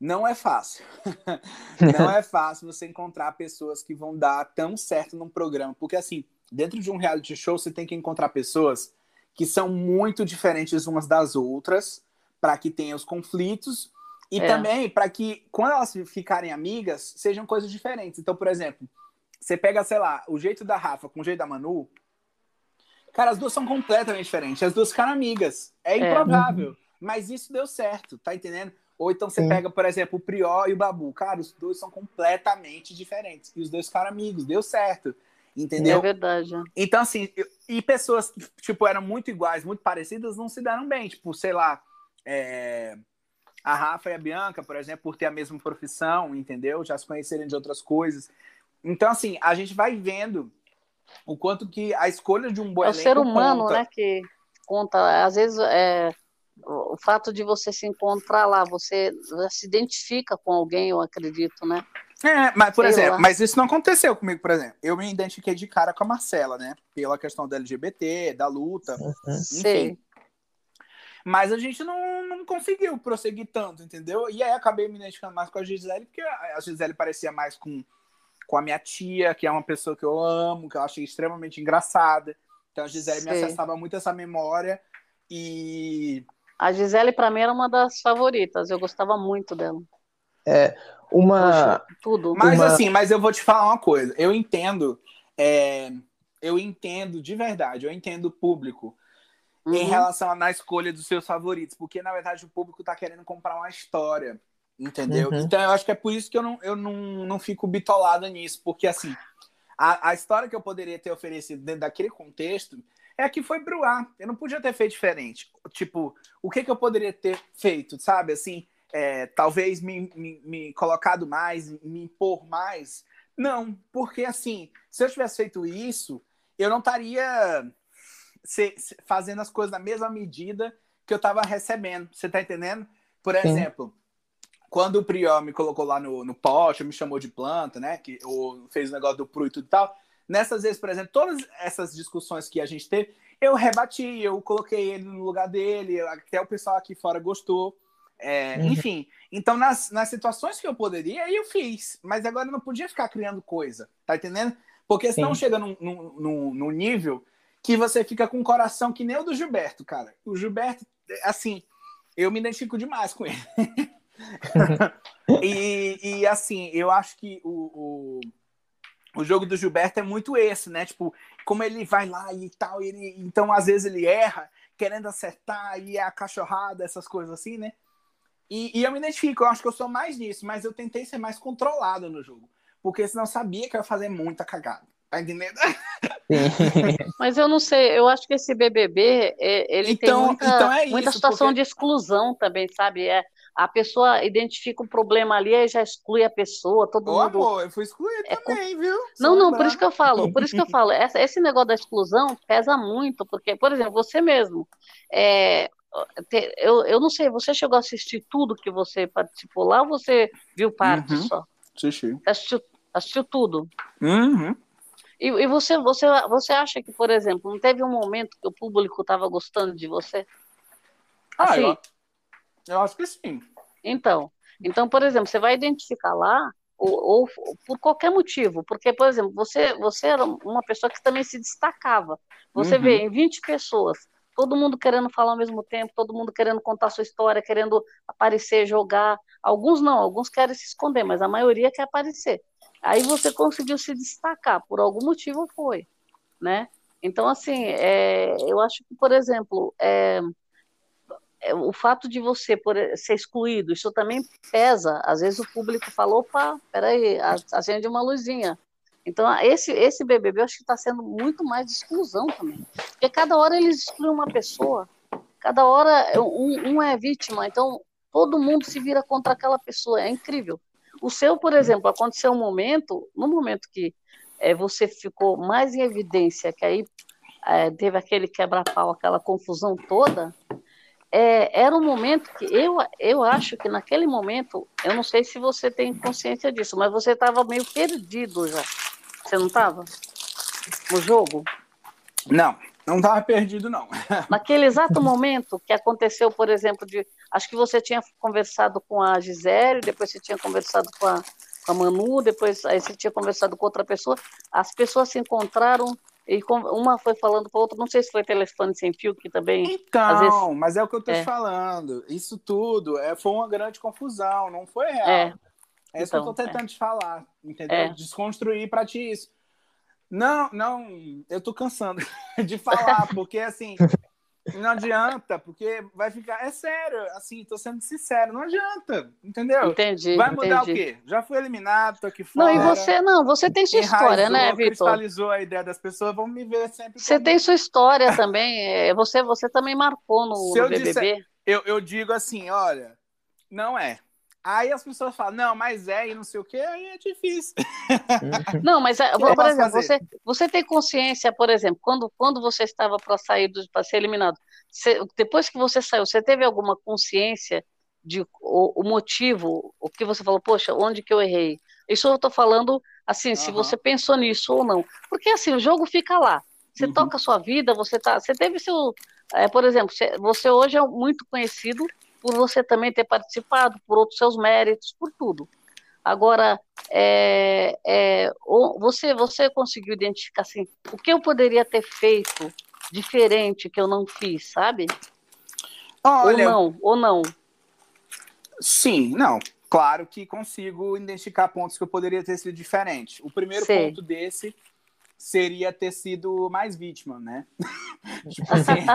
não é fácil. não é fácil você encontrar pessoas que vão dar tão certo num programa. Porque, assim, dentro de um reality show, você tem que encontrar pessoas que são muito diferentes umas das outras, para que tenha os conflitos e é. também para que, quando elas ficarem amigas, sejam coisas diferentes. Então, por exemplo, você pega, sei lá, o jeito da Rafa com o jeito da Manu. Cara, as duas são completamente diferentes. As duas ficaram amigas. É, é. improvável. É. Mas isso deu certo, tá entendendo? Ou então você Sim. pega, por exemplo, o Prió e o Babu. Cara, os dois são completamente diferentes. E os dois ficaram amigos, deu certo. Entendeu? É verdade. Então, assim, e pessoas que, tipo, eram muito iguais, muito parecidas, não se deram bem. Tipo, sei lá, é... a Rafa e a Bianca, por exemplo, por ter a mesma profissão, entendeu? Já se conhecerem de outras coisas. Então, assim, a gente vai vendo o quanto que a escolha de um bom É o ser humano, conta. né, que conta. Às vezes, é o fato de você se encontrar lá, você se identifica com alguém, eu acredito, né? É, mas, por Sei exemplo, lá. mas isso não aconteceu comigo, por exemplo. Eu me identifiquei de cara com a Marcela, né? Pela questão do LGBT, da luta, uhum. enfim. Sei. Mas a gente não, não conseguiu prosseguir tanto, entendeu? E aí acabei me identificando mais com a Gisele, porque a Gisele parecia mais com, com a minha tia, que é uma pessoa que eu amo, que eu achei extremamente engraçada. Então a Gisele Sei. me acessava muito essa memória e a Gisele, para mim, era uma das favoritas. Eu gostava muito dela. É, uma. Poxa, tudo. Mas uma... assim, mas eu vou te falar uma coisa. Eu entendo. É... Eu entendo de verdade, eu entendo o público uhum. em relação na escolha dos seus favoritos, porque na verdade o público está querendo comprar uma história, entendeu? Uhum. Então eu acho que é por isso que eu não, eu não, não fico bitolado nisso, porque assim, a, a história que eu poderia ter oferecido dentro daquele contexto é que foi pro ar. Eu não podia ter feito diferente. Tipo, o que, que eu poderia ter feito, sabe? Assim, é, talvez me, me, me, colocado mais, me impor mais. Não, porque assim, se eu tivesse feito isso, eu não estaria fazendo as coisas na mesma medida que eu estava recebendo. Você tá entendendo? Por exemplo, Sim. Quando o Prior me colocou lá no, no poste, me chamou de planta, né? Que, ou fez o negócio do Pru e tudo e tal Nessas vezes, por exemplo, todas essas discussões que a gente teve, eu rebati, eu coloquei ele no lugar dele, até o pessoal aqui fora gostou. É, uhum. Enfim, então nas, nas situações que eu poderia, eu fiz, mas agora eu não podia ficar criando coisa, tá entendendo? Porque senão Sim. chega num, num, num, nível que você fica com um coração que nem o do Gilberto, cara. O Gilberto, assim, eu me identifico demais com ele. e, e, assim, eu acho que o, o o jogo do Gilberto é muito esse, né? Tipo, como ele vai lá e tal, ele, então às vezes ele erra, querendo acertar, e é a cachorrada, essas coisas assim, né? E, e, eu me identifico, eu acho que eu sou mais nisso, mas eu tentei ser mais controlado no jogo. Porque senão eu sabia que eu ia fazer muita cagada. Tá entendendo? mas eu não sei, eu acho que esse BBB, ele então, tem muita, então é isso, muita situação porque... de exclusão também, sabe? É, a pessoa identifica um problema ali e já exclui a pessoa, todo Ô, mundo... amor, eu fui excluído é também, viu? Não, não, por isso que eu falo, por isso que eu falo, essa, esse negócio da exclusão pesa muito, porque, por exemplo, você mesmo, é, eu, eu não sei, você chegou a assistir tudo que você participou lá ou você viu parte uhum. só? Assisti. Assistiu, assistiu tudo? Uhum. E, e, você, você, você acha que, por exemplo, não teve um momento que o público estava gostando de você? Assim, ah, eu, eu acho que sim. Então, então, por exemplo, você vai identificar lá ou, ou, por qualquer motivo, porque, por exemplo, você, você era uma pessoa que também se destacava. Você uhum. vê em 20 pessoas, todo mundo querendo falar ao mesmo tempo, todo mundo querendo contar sua história, querendo aparecer, jogar. Alguns não, alguns querem se esconder, mas a maioria quer aparecer. Aí você conseguiu se destacar, por algum motivo foi, né? Então, assim, é, eu acho que, por exemplo, é, o fato de você por, ser excluído, isso também pesa. Às vezes o público fala, opa, peraí, acende uma luzinha. Então, esse, esse BBB eu acho que está sendo muito mais de exclusão também. Porque cada hora eles excluem uma pessoa, cada hora um, um é vítima, então todo mundo se vira contra aquela pessoa, é incrível. O seu, por exemplo, aconteceu um momento, no momento que é, você ficou mais em evidência, que aí é, teve aquele quebra-pau, aquela confusão toda, é, era um momento que eu, eu acho que naquele momento, eu não sei se você tem consciência disso, mas você estava meio perdido já. Você não estava? No jogo? Não, não estava perdido, não. Naquele exato momento que aconteceu, por exemplo, de. Acho que você tinha conversado com a Gisele, depois você tinha conversado com a, com a Manu, depois aí você tinha conversado com outra pessoa. As pessoas se encontraram e uma foi falando para outra, não sei se foi telefone sem fio, que também. Então, vezes... mas é o que eu estou é. te falando. Isso tudo é, foi uma grande confusão, não foi real. É, é isso então, que eu estou tentando é. te falar, entendeu? É. Desconstruir para ti isso. Não, não, eu estou cansando de falar, porque assim, não adianta, porque vai ficar. É sério, assim, tô sendo sincero, não adianta, entendeu? Entendi. Vai mudar entendi. o quê? Já fui eliminado, tô aqui fora. Não, e você não, você tem sua história, né, Vitor? cristalizou a ideia das pessoas, vão me ver sempre. Você tem sua história também. É, você, você também marcou no, Se no BBB. Disser, eu, eu digo assim, olha, não é. Aí as pessoas falam, não, mas é e não sei o quê, aí é difícil. Não, mas, eh, por exemplo, você, você tem consciência, por exemplo, quando, quando você estava para sair, para ser eliminado, você, depois que você saiu, você teve alguma consciência de o, o, motivo, o que você falou, poxa, onde que eu errei? Isso eu estou falando, assim, uhum. se você pensou nisso ou não. Porque, assim, o jogo fica lá. Você uhum. toca a sua vida, você tá, você teve seu, é, por exemplo, você hoje é muito conhecido por você também ter participado, por outros seus méritos, por tudo. Agora, é, é, você, você conseguiu identificar assim, o que eu poderia ter feito diferente que eu não fiz, sabe? Olha, ou não, ou não. Sim, não. Claro que consigo identificar pontos que eu poderia ter sido diferente. O primeiro Sei. ponto desse seria ter sido mais vítima, né? tipo assim,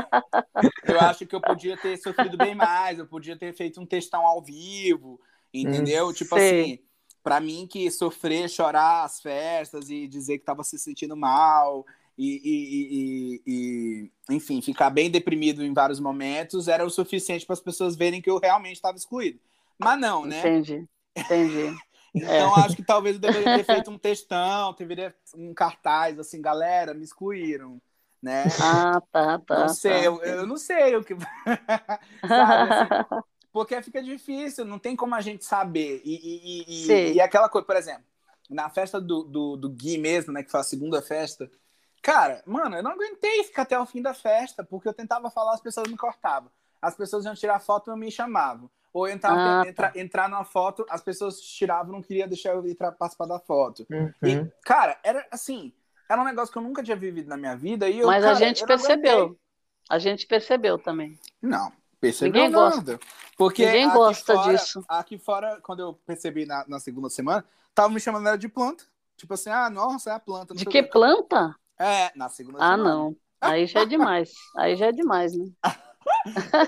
eu acho que eu podia ter sofrido bem mais, eu podia ter feito um textão ao vivo, entendeu? Hum, tipo sei. assim, para mim que sofrer, chorar as festas e dizer que tava se sentindo mal e, e, e, e enfim, ficar bem deprimido em vários momentos era o suficiente para as pessoas verem que eu realmente estava excluído. Mas não, né? Entendi, entendi. Então, é. acho que talvez eu deveria ter feito um textão, deveria um cartaz, assim, galera, me excluíram, né? Ah, tá, tá. Não sei, tá. Eu, eu, não sei o que. Sabe, assim, porque fica difícil, não tem como a gente saber. E, e, e, e aquela coisa, por exemplo, na festa do, do, do Gui mesmo, né, que foi a segunda festa, cara, mano, eu não aguentei ficar até o fim da festa, porque eu tentava falar, as pessoas me cortavam. As pessoas iam tirar foto e me chamavam. Ou entrar, ah, entrar, tá. entrar numa foto, as pessoas tiravam, não queria deixar eu ir participar da foto. Uhum. E, cara, era assim, era um negócio que eu nunca tinha vivido na minha vida. E eu, Mas cara, a gente percebeu. A gente percebeu também. Não, percebeu Ninguém nada. Gosta. Porque Ninguém gosta fora, disso. Aqui fora, quando eu percebi na, na segunda semana, tava me chamando de planta. Tipo assim, ah, nossa, é a planta. De que planta? É, na segunda ah, semana. Ah, não. Aí já é demais. Aí já é demais, né?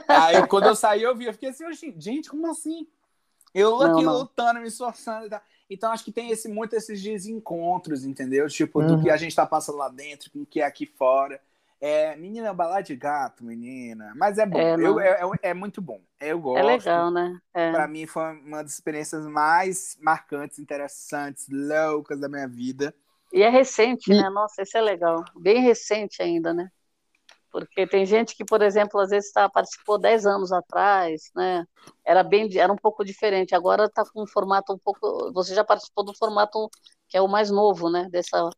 Aí quando eu saí, eu vi, eu fiquei assim, gente, como assim? Eu aqui não, não. lutando, me esforçando e tal. Então acho que tem esse, muito esses desencontros, entendeu? Tipo, uhum. do que a gente tá passando lá dentro, com o que é aqui fora. É, menina, balar de gato, menina. Mas é bom. É, eu, é, é, é, muito bom. Eu gosto. É legal, né? É. Pra mim foi uma das experiências mais marcantes, interessantes, loucas da minha vida. E é recente, né? Nossa, isso é legal. Bem recente ainda, né? Porque tem gente que, por exemplo, às vezes tá, participou 10 anos atrás, né? Era bem, era um pouco diferente. Agora está com um formato um pouco. Você já participou do formato que é o mais novo, né? Dessa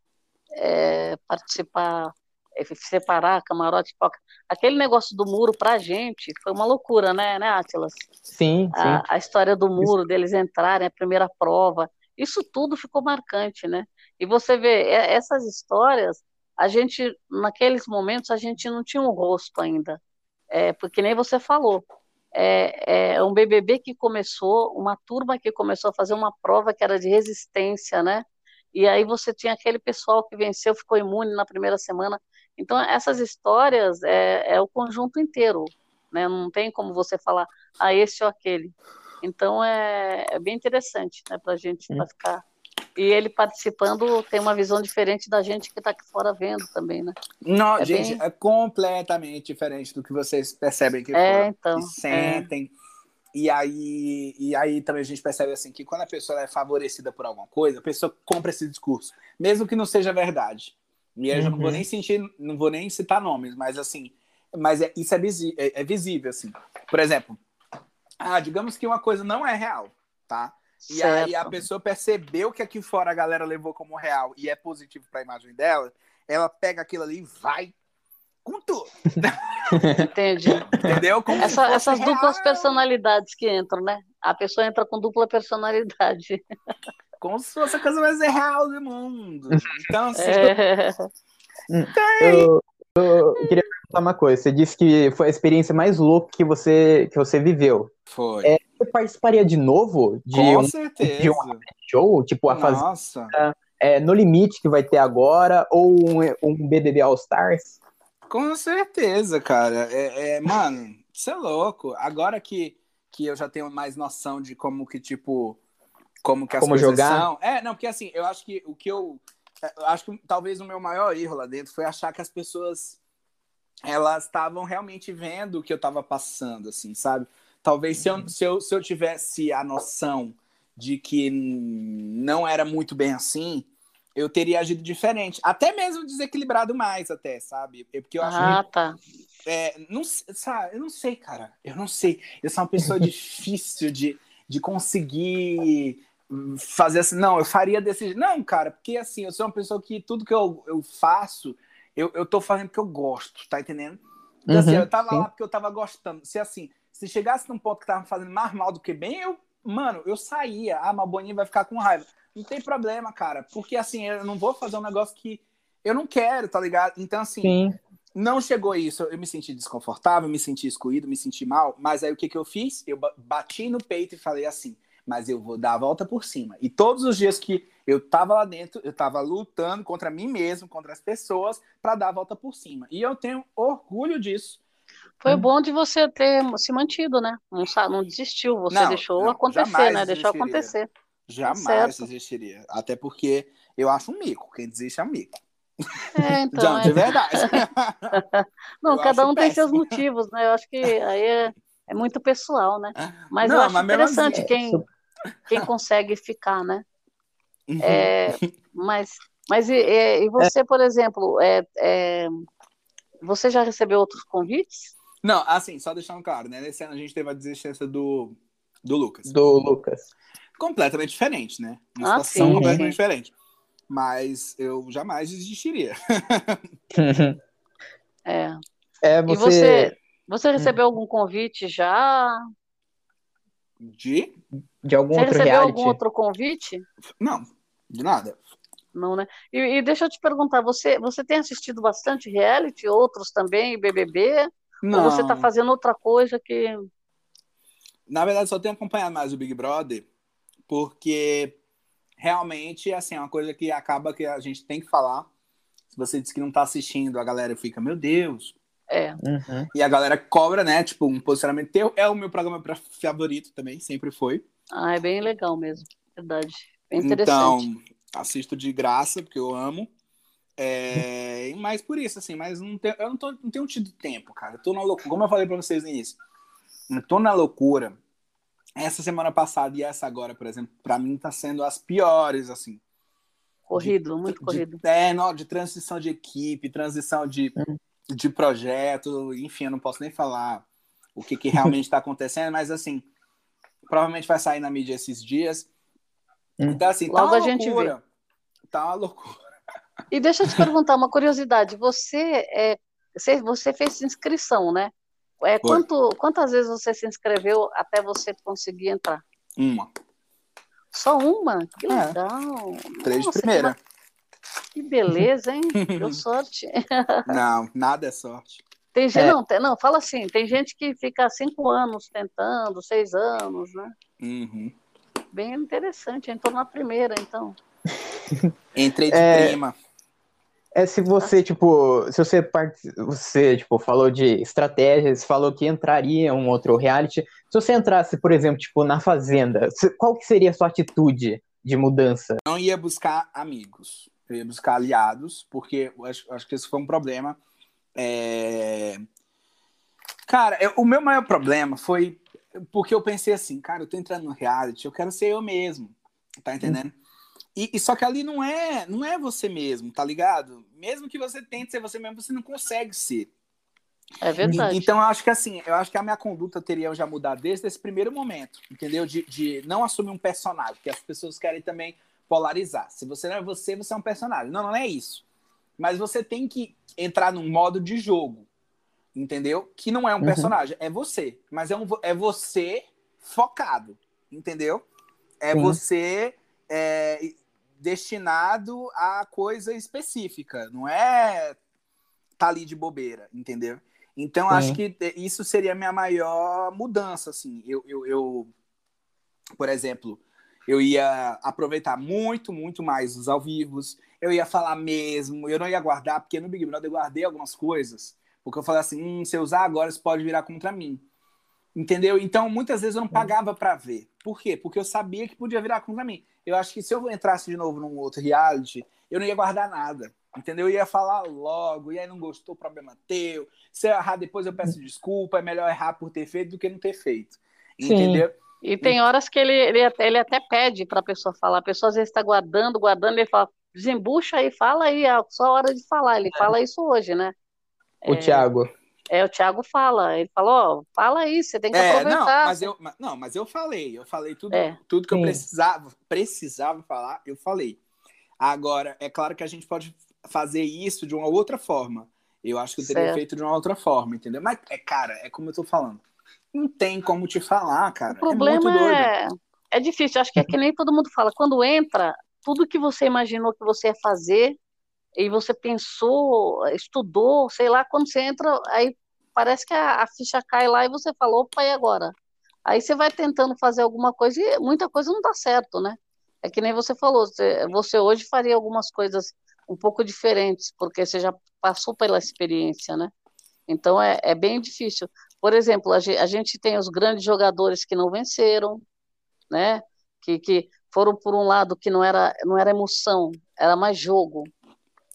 é, participar, é, separar camarote, pipoca. Aquele negócio do muro para gente foi uma loucura, né, né, Atlas? Sim, a, sim. A história do muro, deles entrarem, a primeira prova, isso tudo ficou marcante, né? E você vê essas histórias a gente, naqueles momentos, a gente não tinha um rosto ainda, é, porque nem você falou. É, é um BBB que começou, uma turma que começou a fazer uma prova que era de resistência, né? E aí você tinha aquele pessoal que venceu, ficou imune na primeira semana. Então, essas histórias é, é o conjunto inteiro, né? Não tem como você falar, ah, esse ou aquele. Então, é, é bem interessante, né, para a gente pra ficar e ele participando tem uma visão diferente da gente que está aqui fora vendo também, né? Não, é gente, bem... é completamente diferente do que vocês percebem que é, fora, então, que sentem. É. E aí, e aí também a gente percebe assim que quando a pessoa é favorecida por alguma coisa, a pessoa compra esse discurso, mesmo que não seja verdade. E eu uhum. não vou uhum. nem sentir, não vou nem citar nomes, mas assim, mas é, isso é, é, é visível, assim. Por exemplo, ah, digamos que uma coisa não é real, tá? E certo. aí a pessoa percebeu que aqui fora a galera levou como real e é positivo para a imagem dela, ela pega aquilo ali e vai com tudo. Entendi. Entendeu? Essa, essas real. duplas personalidades que entram, né? A pessoa entra com dupla personalidade. Como se fosse a coisa mais real do mundo. Então, assim. É... Então, é eu, eu queria perguntar uma coisa. Você disse que foi a experiência mais louca que você, que você viveu. Foi. É, você participaria de novo de Com um, certeza. de um show? Tipo, a Nossa. é, No Limite que vai ter agora? Ou um, um BBB All Stars? Com certeza, cara. É, é, mano, isso é louco. Agora que, que eu já tenho mais noção de como que, tipo, como que as como jogar? são. É, não, porque assim, eu acho que o que eu. eu acho que talvez o meu maior erro lá dentro foi achar que as pessoas elas estavam realmente vendo o que eu estava passando, assim, sabe? Talvez se eu, se, eu, se eu tivesse a noção de que não era muito bem assim, eu teria agido diferente. Até mesmo desequilibrado mais, até, sabe? Porque eu acho ah, que, tá. É, não, sabe, eu não sei, cara. Eu não sei. Eu sou uma pessoa difícil de, de conseguir fazer assim. Não, eu faria desse jeito. Não, cara, porque assim, eu sou uma pessoa que tudo que eu, eu faço, eu, eu tô fazendo porque eu gosto, tá entendendo? Então, assim, uhum, assim, eu tava sim. lá porque eu tava gostando. Se assim, se chegasse num ponto que tava fazendo mais mal do que bem, eu, mano, eu saía. Ah, mas Boninho vai ficar com raiva. Não tem problema, cara. Porque assim, eu não vou fazer um negócio que eu não quero, tá ligado? Então, assim, sim. não chegou isso. Eu me senti desconfortável, me senti excluído, me senti mal. Mas aí o que, que eu fiz? Eu bati no peito e falei assim: mas eu vou dar a volta por cima. E todos os dias que eu tava lá dentro, eu tava lutando contra mim mesmo, contra as pessoas, para dar a volta por cima. E eu tenho orgulho disso. Foi hum. bom de você ter se mantido, né? Não, não desistiu, você não, deixou não, acontecer, né? Deixou acontecer. Jamais certo. existiria. Até porque eu acho um mico. Quem desiste é um mico. É, então. Não, de é. verdade. não, eu cada um tem seus motivos, né? Eu acho que aí é, é muito pessoal, né? Mas não, eu acho mas interessante assim, quem, quem consegue ficar, né? Uhum. É, mas mas e, e você, por exemplo, é, é, você já recebeu outros convites? Não, assim, só deixando claro, né? Nesse ano a gente teve a desistência do, do Lucas. Do Lucas completamente diferente, né? Uma ah, situação sim, completamente diferente. Mas eu jamais desistiria. é. é você... E você, você recebeu hum. algum convite já? De? De algum você outro recebeu reality? algum outro convite? Não, de nada. Não, né? E, e, deixa eu te perguntar, você, você tem assistido bastante reality, outros também, BBB? Não. Ou você está fazendo outra coisa que... Na verdade, só tenho acompanhado mais o Big Brother porque realmente assim, é uma coisa que acaba que a gente tem que falar. Se você diz que não está assistindo, a galera fica, meu Deus. É. Uhum. E a galera cobra, né? Tipo, um posicionamento teu. É o meu programa favorito também, sempre foi. Ah, é bem legal mesmo. Verdade. Bem interessante. Então, assisto de graça, porque eu amo. É, mas por isso, assim, mas não tenho, eu não, tô, não tenho tido tempo, cara. Eu tô na loucura. Como eu falei pra vocês no início, eu tô na loucura essa semana passada e essa agora, por exemplo, para mim tá sendo as piores, assim. Corrido, de, muito corrido. De, é, não, de transição de equipe, transição de, hum. de projeto, enfim, eu não posso nem falar o que, que realmente está acontecendo, mas assim, provavelmente vai sair na mídia esses dias. Hum. Então, assim, tá Logo tá uma a loucura. Tá uma loucura. E deixa eu te perguntar uma curiosidade. Você, é, você, você fez inscrição, né? É, quanto, quantas vezes você se inscreveu até você conseguir entrar? Uma. Só uma? Que é. legal. Três Nossa, de primeira. Que, que beleza, hein? Deu sorte. Não, nada é sorte. Tem gente, é. não, tem, não, fala assim, tem gente que fica cinco anos tentando, seis anos, né? Uhum. Bem interessante, entrou na primeira, então. Entrei de é... prima é se você, tipo, se você, part... você tipo, falou de estratégias, falou que entraria um outro reality. Se você entrasse, por exemplo, tipo, na Fazenda, qual que seria a sua atitude de mudança? Não ia buscar amigos, eu ia buscar aliados, porque eu acho, acho que esse foi um problema. É... Cara, eu, o meu maior problema foi porque eu pensei assim, cara, eu tô entrando no reality, eu quero ser eu mesmo, tá entendendo? Hum. E, e, só que ali não é, não é você mesmo, tá ligado? Mesmo que você tente ser você mesmo, você não consegue ser. É verdade. E, então eu acho que assim, eu acho que a minha conduta teria já mudado desde esse primeiro momento, entendeu? De, de não assumir um personagem, que as pessoas querem também polarizar. Se você não é você, você é um personagem. Não, não é isso. Mas você tem que entrar num modo de jogo, entendeu? Que não é um uhum. personagem, é você. Mas é, um, é você focado, entendeu? É Sim. você é, destinado a coisa específica, não é tá ali de bobeira, entendeu? Então, acho que isso seria a minha maior mudança, assim. Eu, eu, eu, por exemplo, eu ia aproveitar muito, muito mais os ao vivos, eu ia falar mesmo, eu não ia guardar, porque no Big Brother eu guardei algumas coisas, porque eu falei assim, hum, se eu usar agora, isso pode virar contra mim. Entendeu? Então, muitas vezes eu não pagava para ver. Por quê? Porque eu sabia que podia virar contra mim. Eu acho que se eu entrasse de novo num outro reality, eu não ia guardar nada. Entendeu? Eu ia falar logo, e aí não gostou, problema teu. Se eu errar depois, eu peço desculpa. É melhor errar por ter feito do que não ter feito. Entendeu? Sim. E tem horas que ele, ele, até, ele até pede para a pessoa falar. A pessoa às vezes está guardando, guardando, ele fala, desembucha aí, fala aí, é só hora de falar. Ele é. fala isso hoje, né? O é, Thiago. É, o Thiago fala. Ele falou, ó, fala aí, você tem que é, aproveitar. Não mas, eu, não, mas eu falei, eu falei tudo, é. tudo que Sim. eu precisava, precisava falar, eu falei. Agora, é claro que a gente pode fazer isso de uma outra forma. Eu acho que eu teria certo. feito de uma outra forma, entendeu? Mas, é, cara, é como eu tô falando. Não tem como te falar, cara. O problema é, é, é difícil. Acho que é que nem todo mundo fala. Quando entra, tudo que você imaginou que você ia fazer, e você pensou, estudou, sei lá, quando você entra, aí parece que a, a ficha cai lá e você falou, opa, e agora? Aí você vai tentando fazer alguma coisa e muita coisa não dá certo, né? É que nem você falou, você hoje faria algumas coisas um pouco diferentes, porque você já passou pela experiência, né? Então é, é bem difícil. Por exemplo, a gente, a gente tem os grandes jogadores que não venceram, né? Que, que foram por um lado que não era, não era emoção, era mais jogo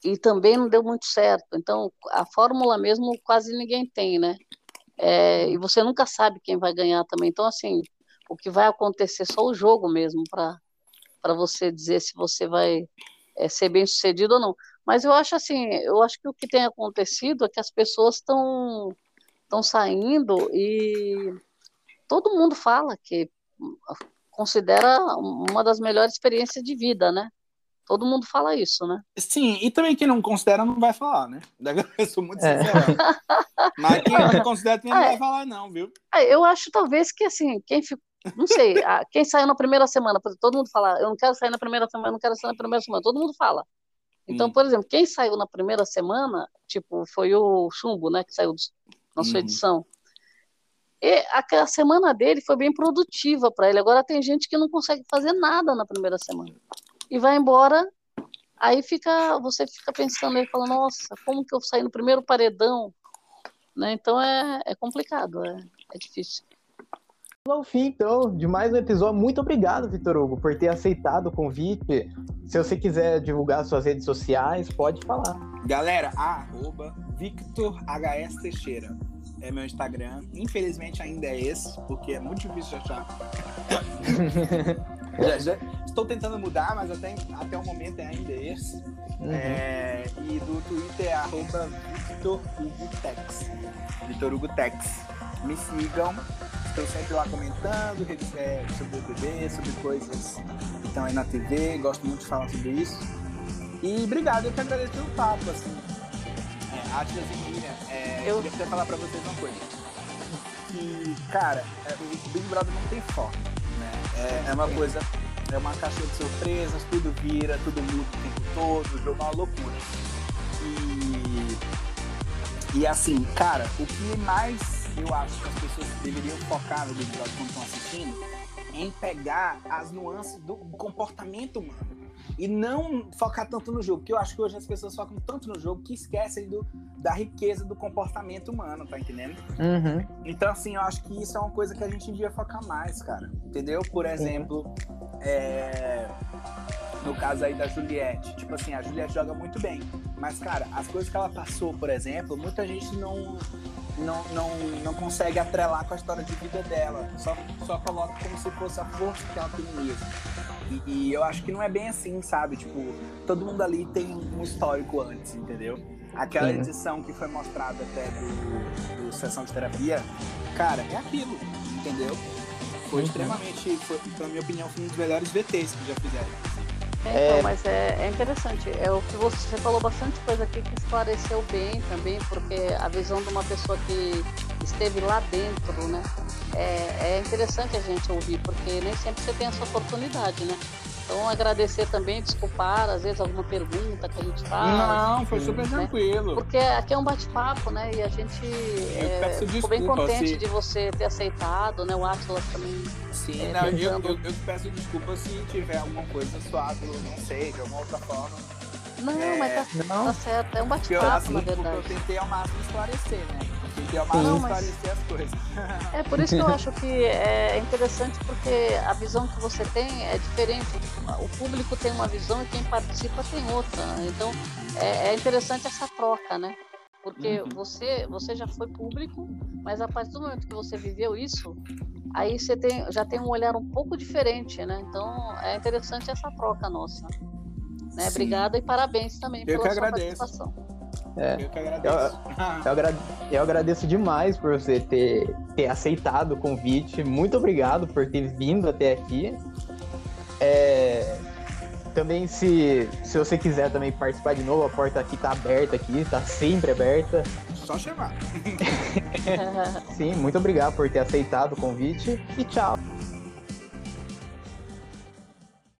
e também não deu muito certo. Então, a fórmula mesmo quase ninguém tem, né? É, e você nunca sabe quem vai ganhar também. Então, assim, o que vai acontecer só o jogo mesmo para você dizer se você vai é, ser bem sucedido ou não. Mas eu acho assim, eu acho que o que tem acontecido é que as pessoas estão estão saindo e todo mundo fala que considera uma das melhores experiências de vida, né? Todo mundo fala isso, né? Sim, e também quem não considera não vai falar, né? Eu sou muito é. sincero. Mas quem não considera também não vai falar, não, viu? Eu acho talvez que assim, quem ficou. Não sei, quem saiu na primeira semana, todo mundo fala, eu não quero sair na primeira semana, eu não quero sair na primeira semana, todo mundo fala. Então, hum. por exemplo, quem saiu na primeira semana, tipo, foi o Chumbo, né, que saiu na sua uhum. edição. E aquela semana dele foi bem produtiva para ele. Agora tem gente que não consegue fazer nada na primeira semana e vai embora. Aí fica, você fica pensando aí, falando, nossa, como que eu saí no primeiro paredão? Né? Então é, é complicado, é, é difícil. Ao fim, então, de mais um episódio. Muito obrigado, Vitor Hugo, por ter aceitado o convite. Se você quiser divulgar suas redes sociais, pode falar. Galera, arroba Victor HS Teixeira. É meu Instagram. Infelizmente ainda é esse, porque é muito difícil de achar. já, já, estou tentando mudar, mas até, até o momento é ainda esse. Uhum. É, e do Twitter é arroba Hugo Tex. Vitor Hugo Tex. Me sigam. Estou sempre lá comentando é, sobre o BBB, sobre coisas que estão aí na TV. Gosto muito de falar sobre isso. E obrigado, eu que agradeço pelo papo. Assim. É, Atlas e Miriam, é, eu queria até falar para vocês uma coisa. Que, cara, é, o Big Brother não tem foco é, é uma coisa, é uma caixa de surpresas, tudo vira, tudo muda o tempo todo, o jogo é uma loucura. E, e assim, cara, o que mais eu acho que as pessoas deveriam focar no Big Brother quando estão assistindo é em pegar as nuances do comportamento humano e não focar tanto no jogo, porque eu acho que hoje as pessoas focam tanto no jogo que esquecem do, da riqueza do comportamento humano, tá entendendo? Uhum. Então, assim, eu acho que isso é uma coisa que a gente devia focar mais, cara. Entendeu? Por exemplo, uhum. é... no caso aí da Juliette, tipo assim, a Juliette joga muito bem, mas, cara, as coisas que ela passou, por exemplo, muita gente não não, não, não consegue atrelar com a história de vida dela. Só, só coloca como se fosse a força que ela tem mesmo. E, e, eu acho que não é bem assim, sabe? Tipo, todo mundo ali tem um histórico antes, entendeu? Aquela Sim. edição que foi mostrada até do, do Sessão de Terapia, cara, é aquilo, entendeu? Foi extremamente, foi, na minha opinião, foi um dos melhores VTs que já fizeram. É, então, é... mas é, é, interessante. É o que você, você, falou bastante coisa aqui que esclareceu bem também, porque a visão de uma pessoa que esteve lá dentro, né? É, é interessante a gente ouvir, porque nem sempre você tem essa oportunidade, né? Então agradecer também, desculpar, às vezes alguma pergunta que a gente faz. Não, foi super né? tranquilo. Porque aqui é um bate-papo, né? E a gente é, ficou bem contente se... de você ter aceitado, né? O Atlas também. Sim, é, não, eu, eu, eu, peço desculpa se tiver alguma coisa suave, não sei, de alguma outra forma. Não, é... mas tá, não. tá certo, é um bate-papo, na verdade. Eu tentei ao máximo esclarecer, né? Tentei ao máximo esclarecer as coisas. É por isso que eu acho que é interessante, porque a visão que você tem é diferente. O público tem uma visão e quem participa tem outra. Então é, é interessante essa troca, né? Porque uhum. você, você já foi público, mas a partir do momento que você viveu isso, aí você tem, já tem um olhar um pouco diferente, né? Então é interessante essa troca nossa. Né? Obrigada e parabéns também eu pela sua agradeço. participação. É, eu que agradeço. Eu, eu, agradeço, eu agradeço demais por você ter, ter aceitado o convite. Muito obrigado por ter vindo até aqui. É, também, se, se você quiser também participar de novo, a porta aqui tá aberta aqui, tá sempre aberta. Só chamar. Sim, muito obrigado por ter aceitado o convite e tchau.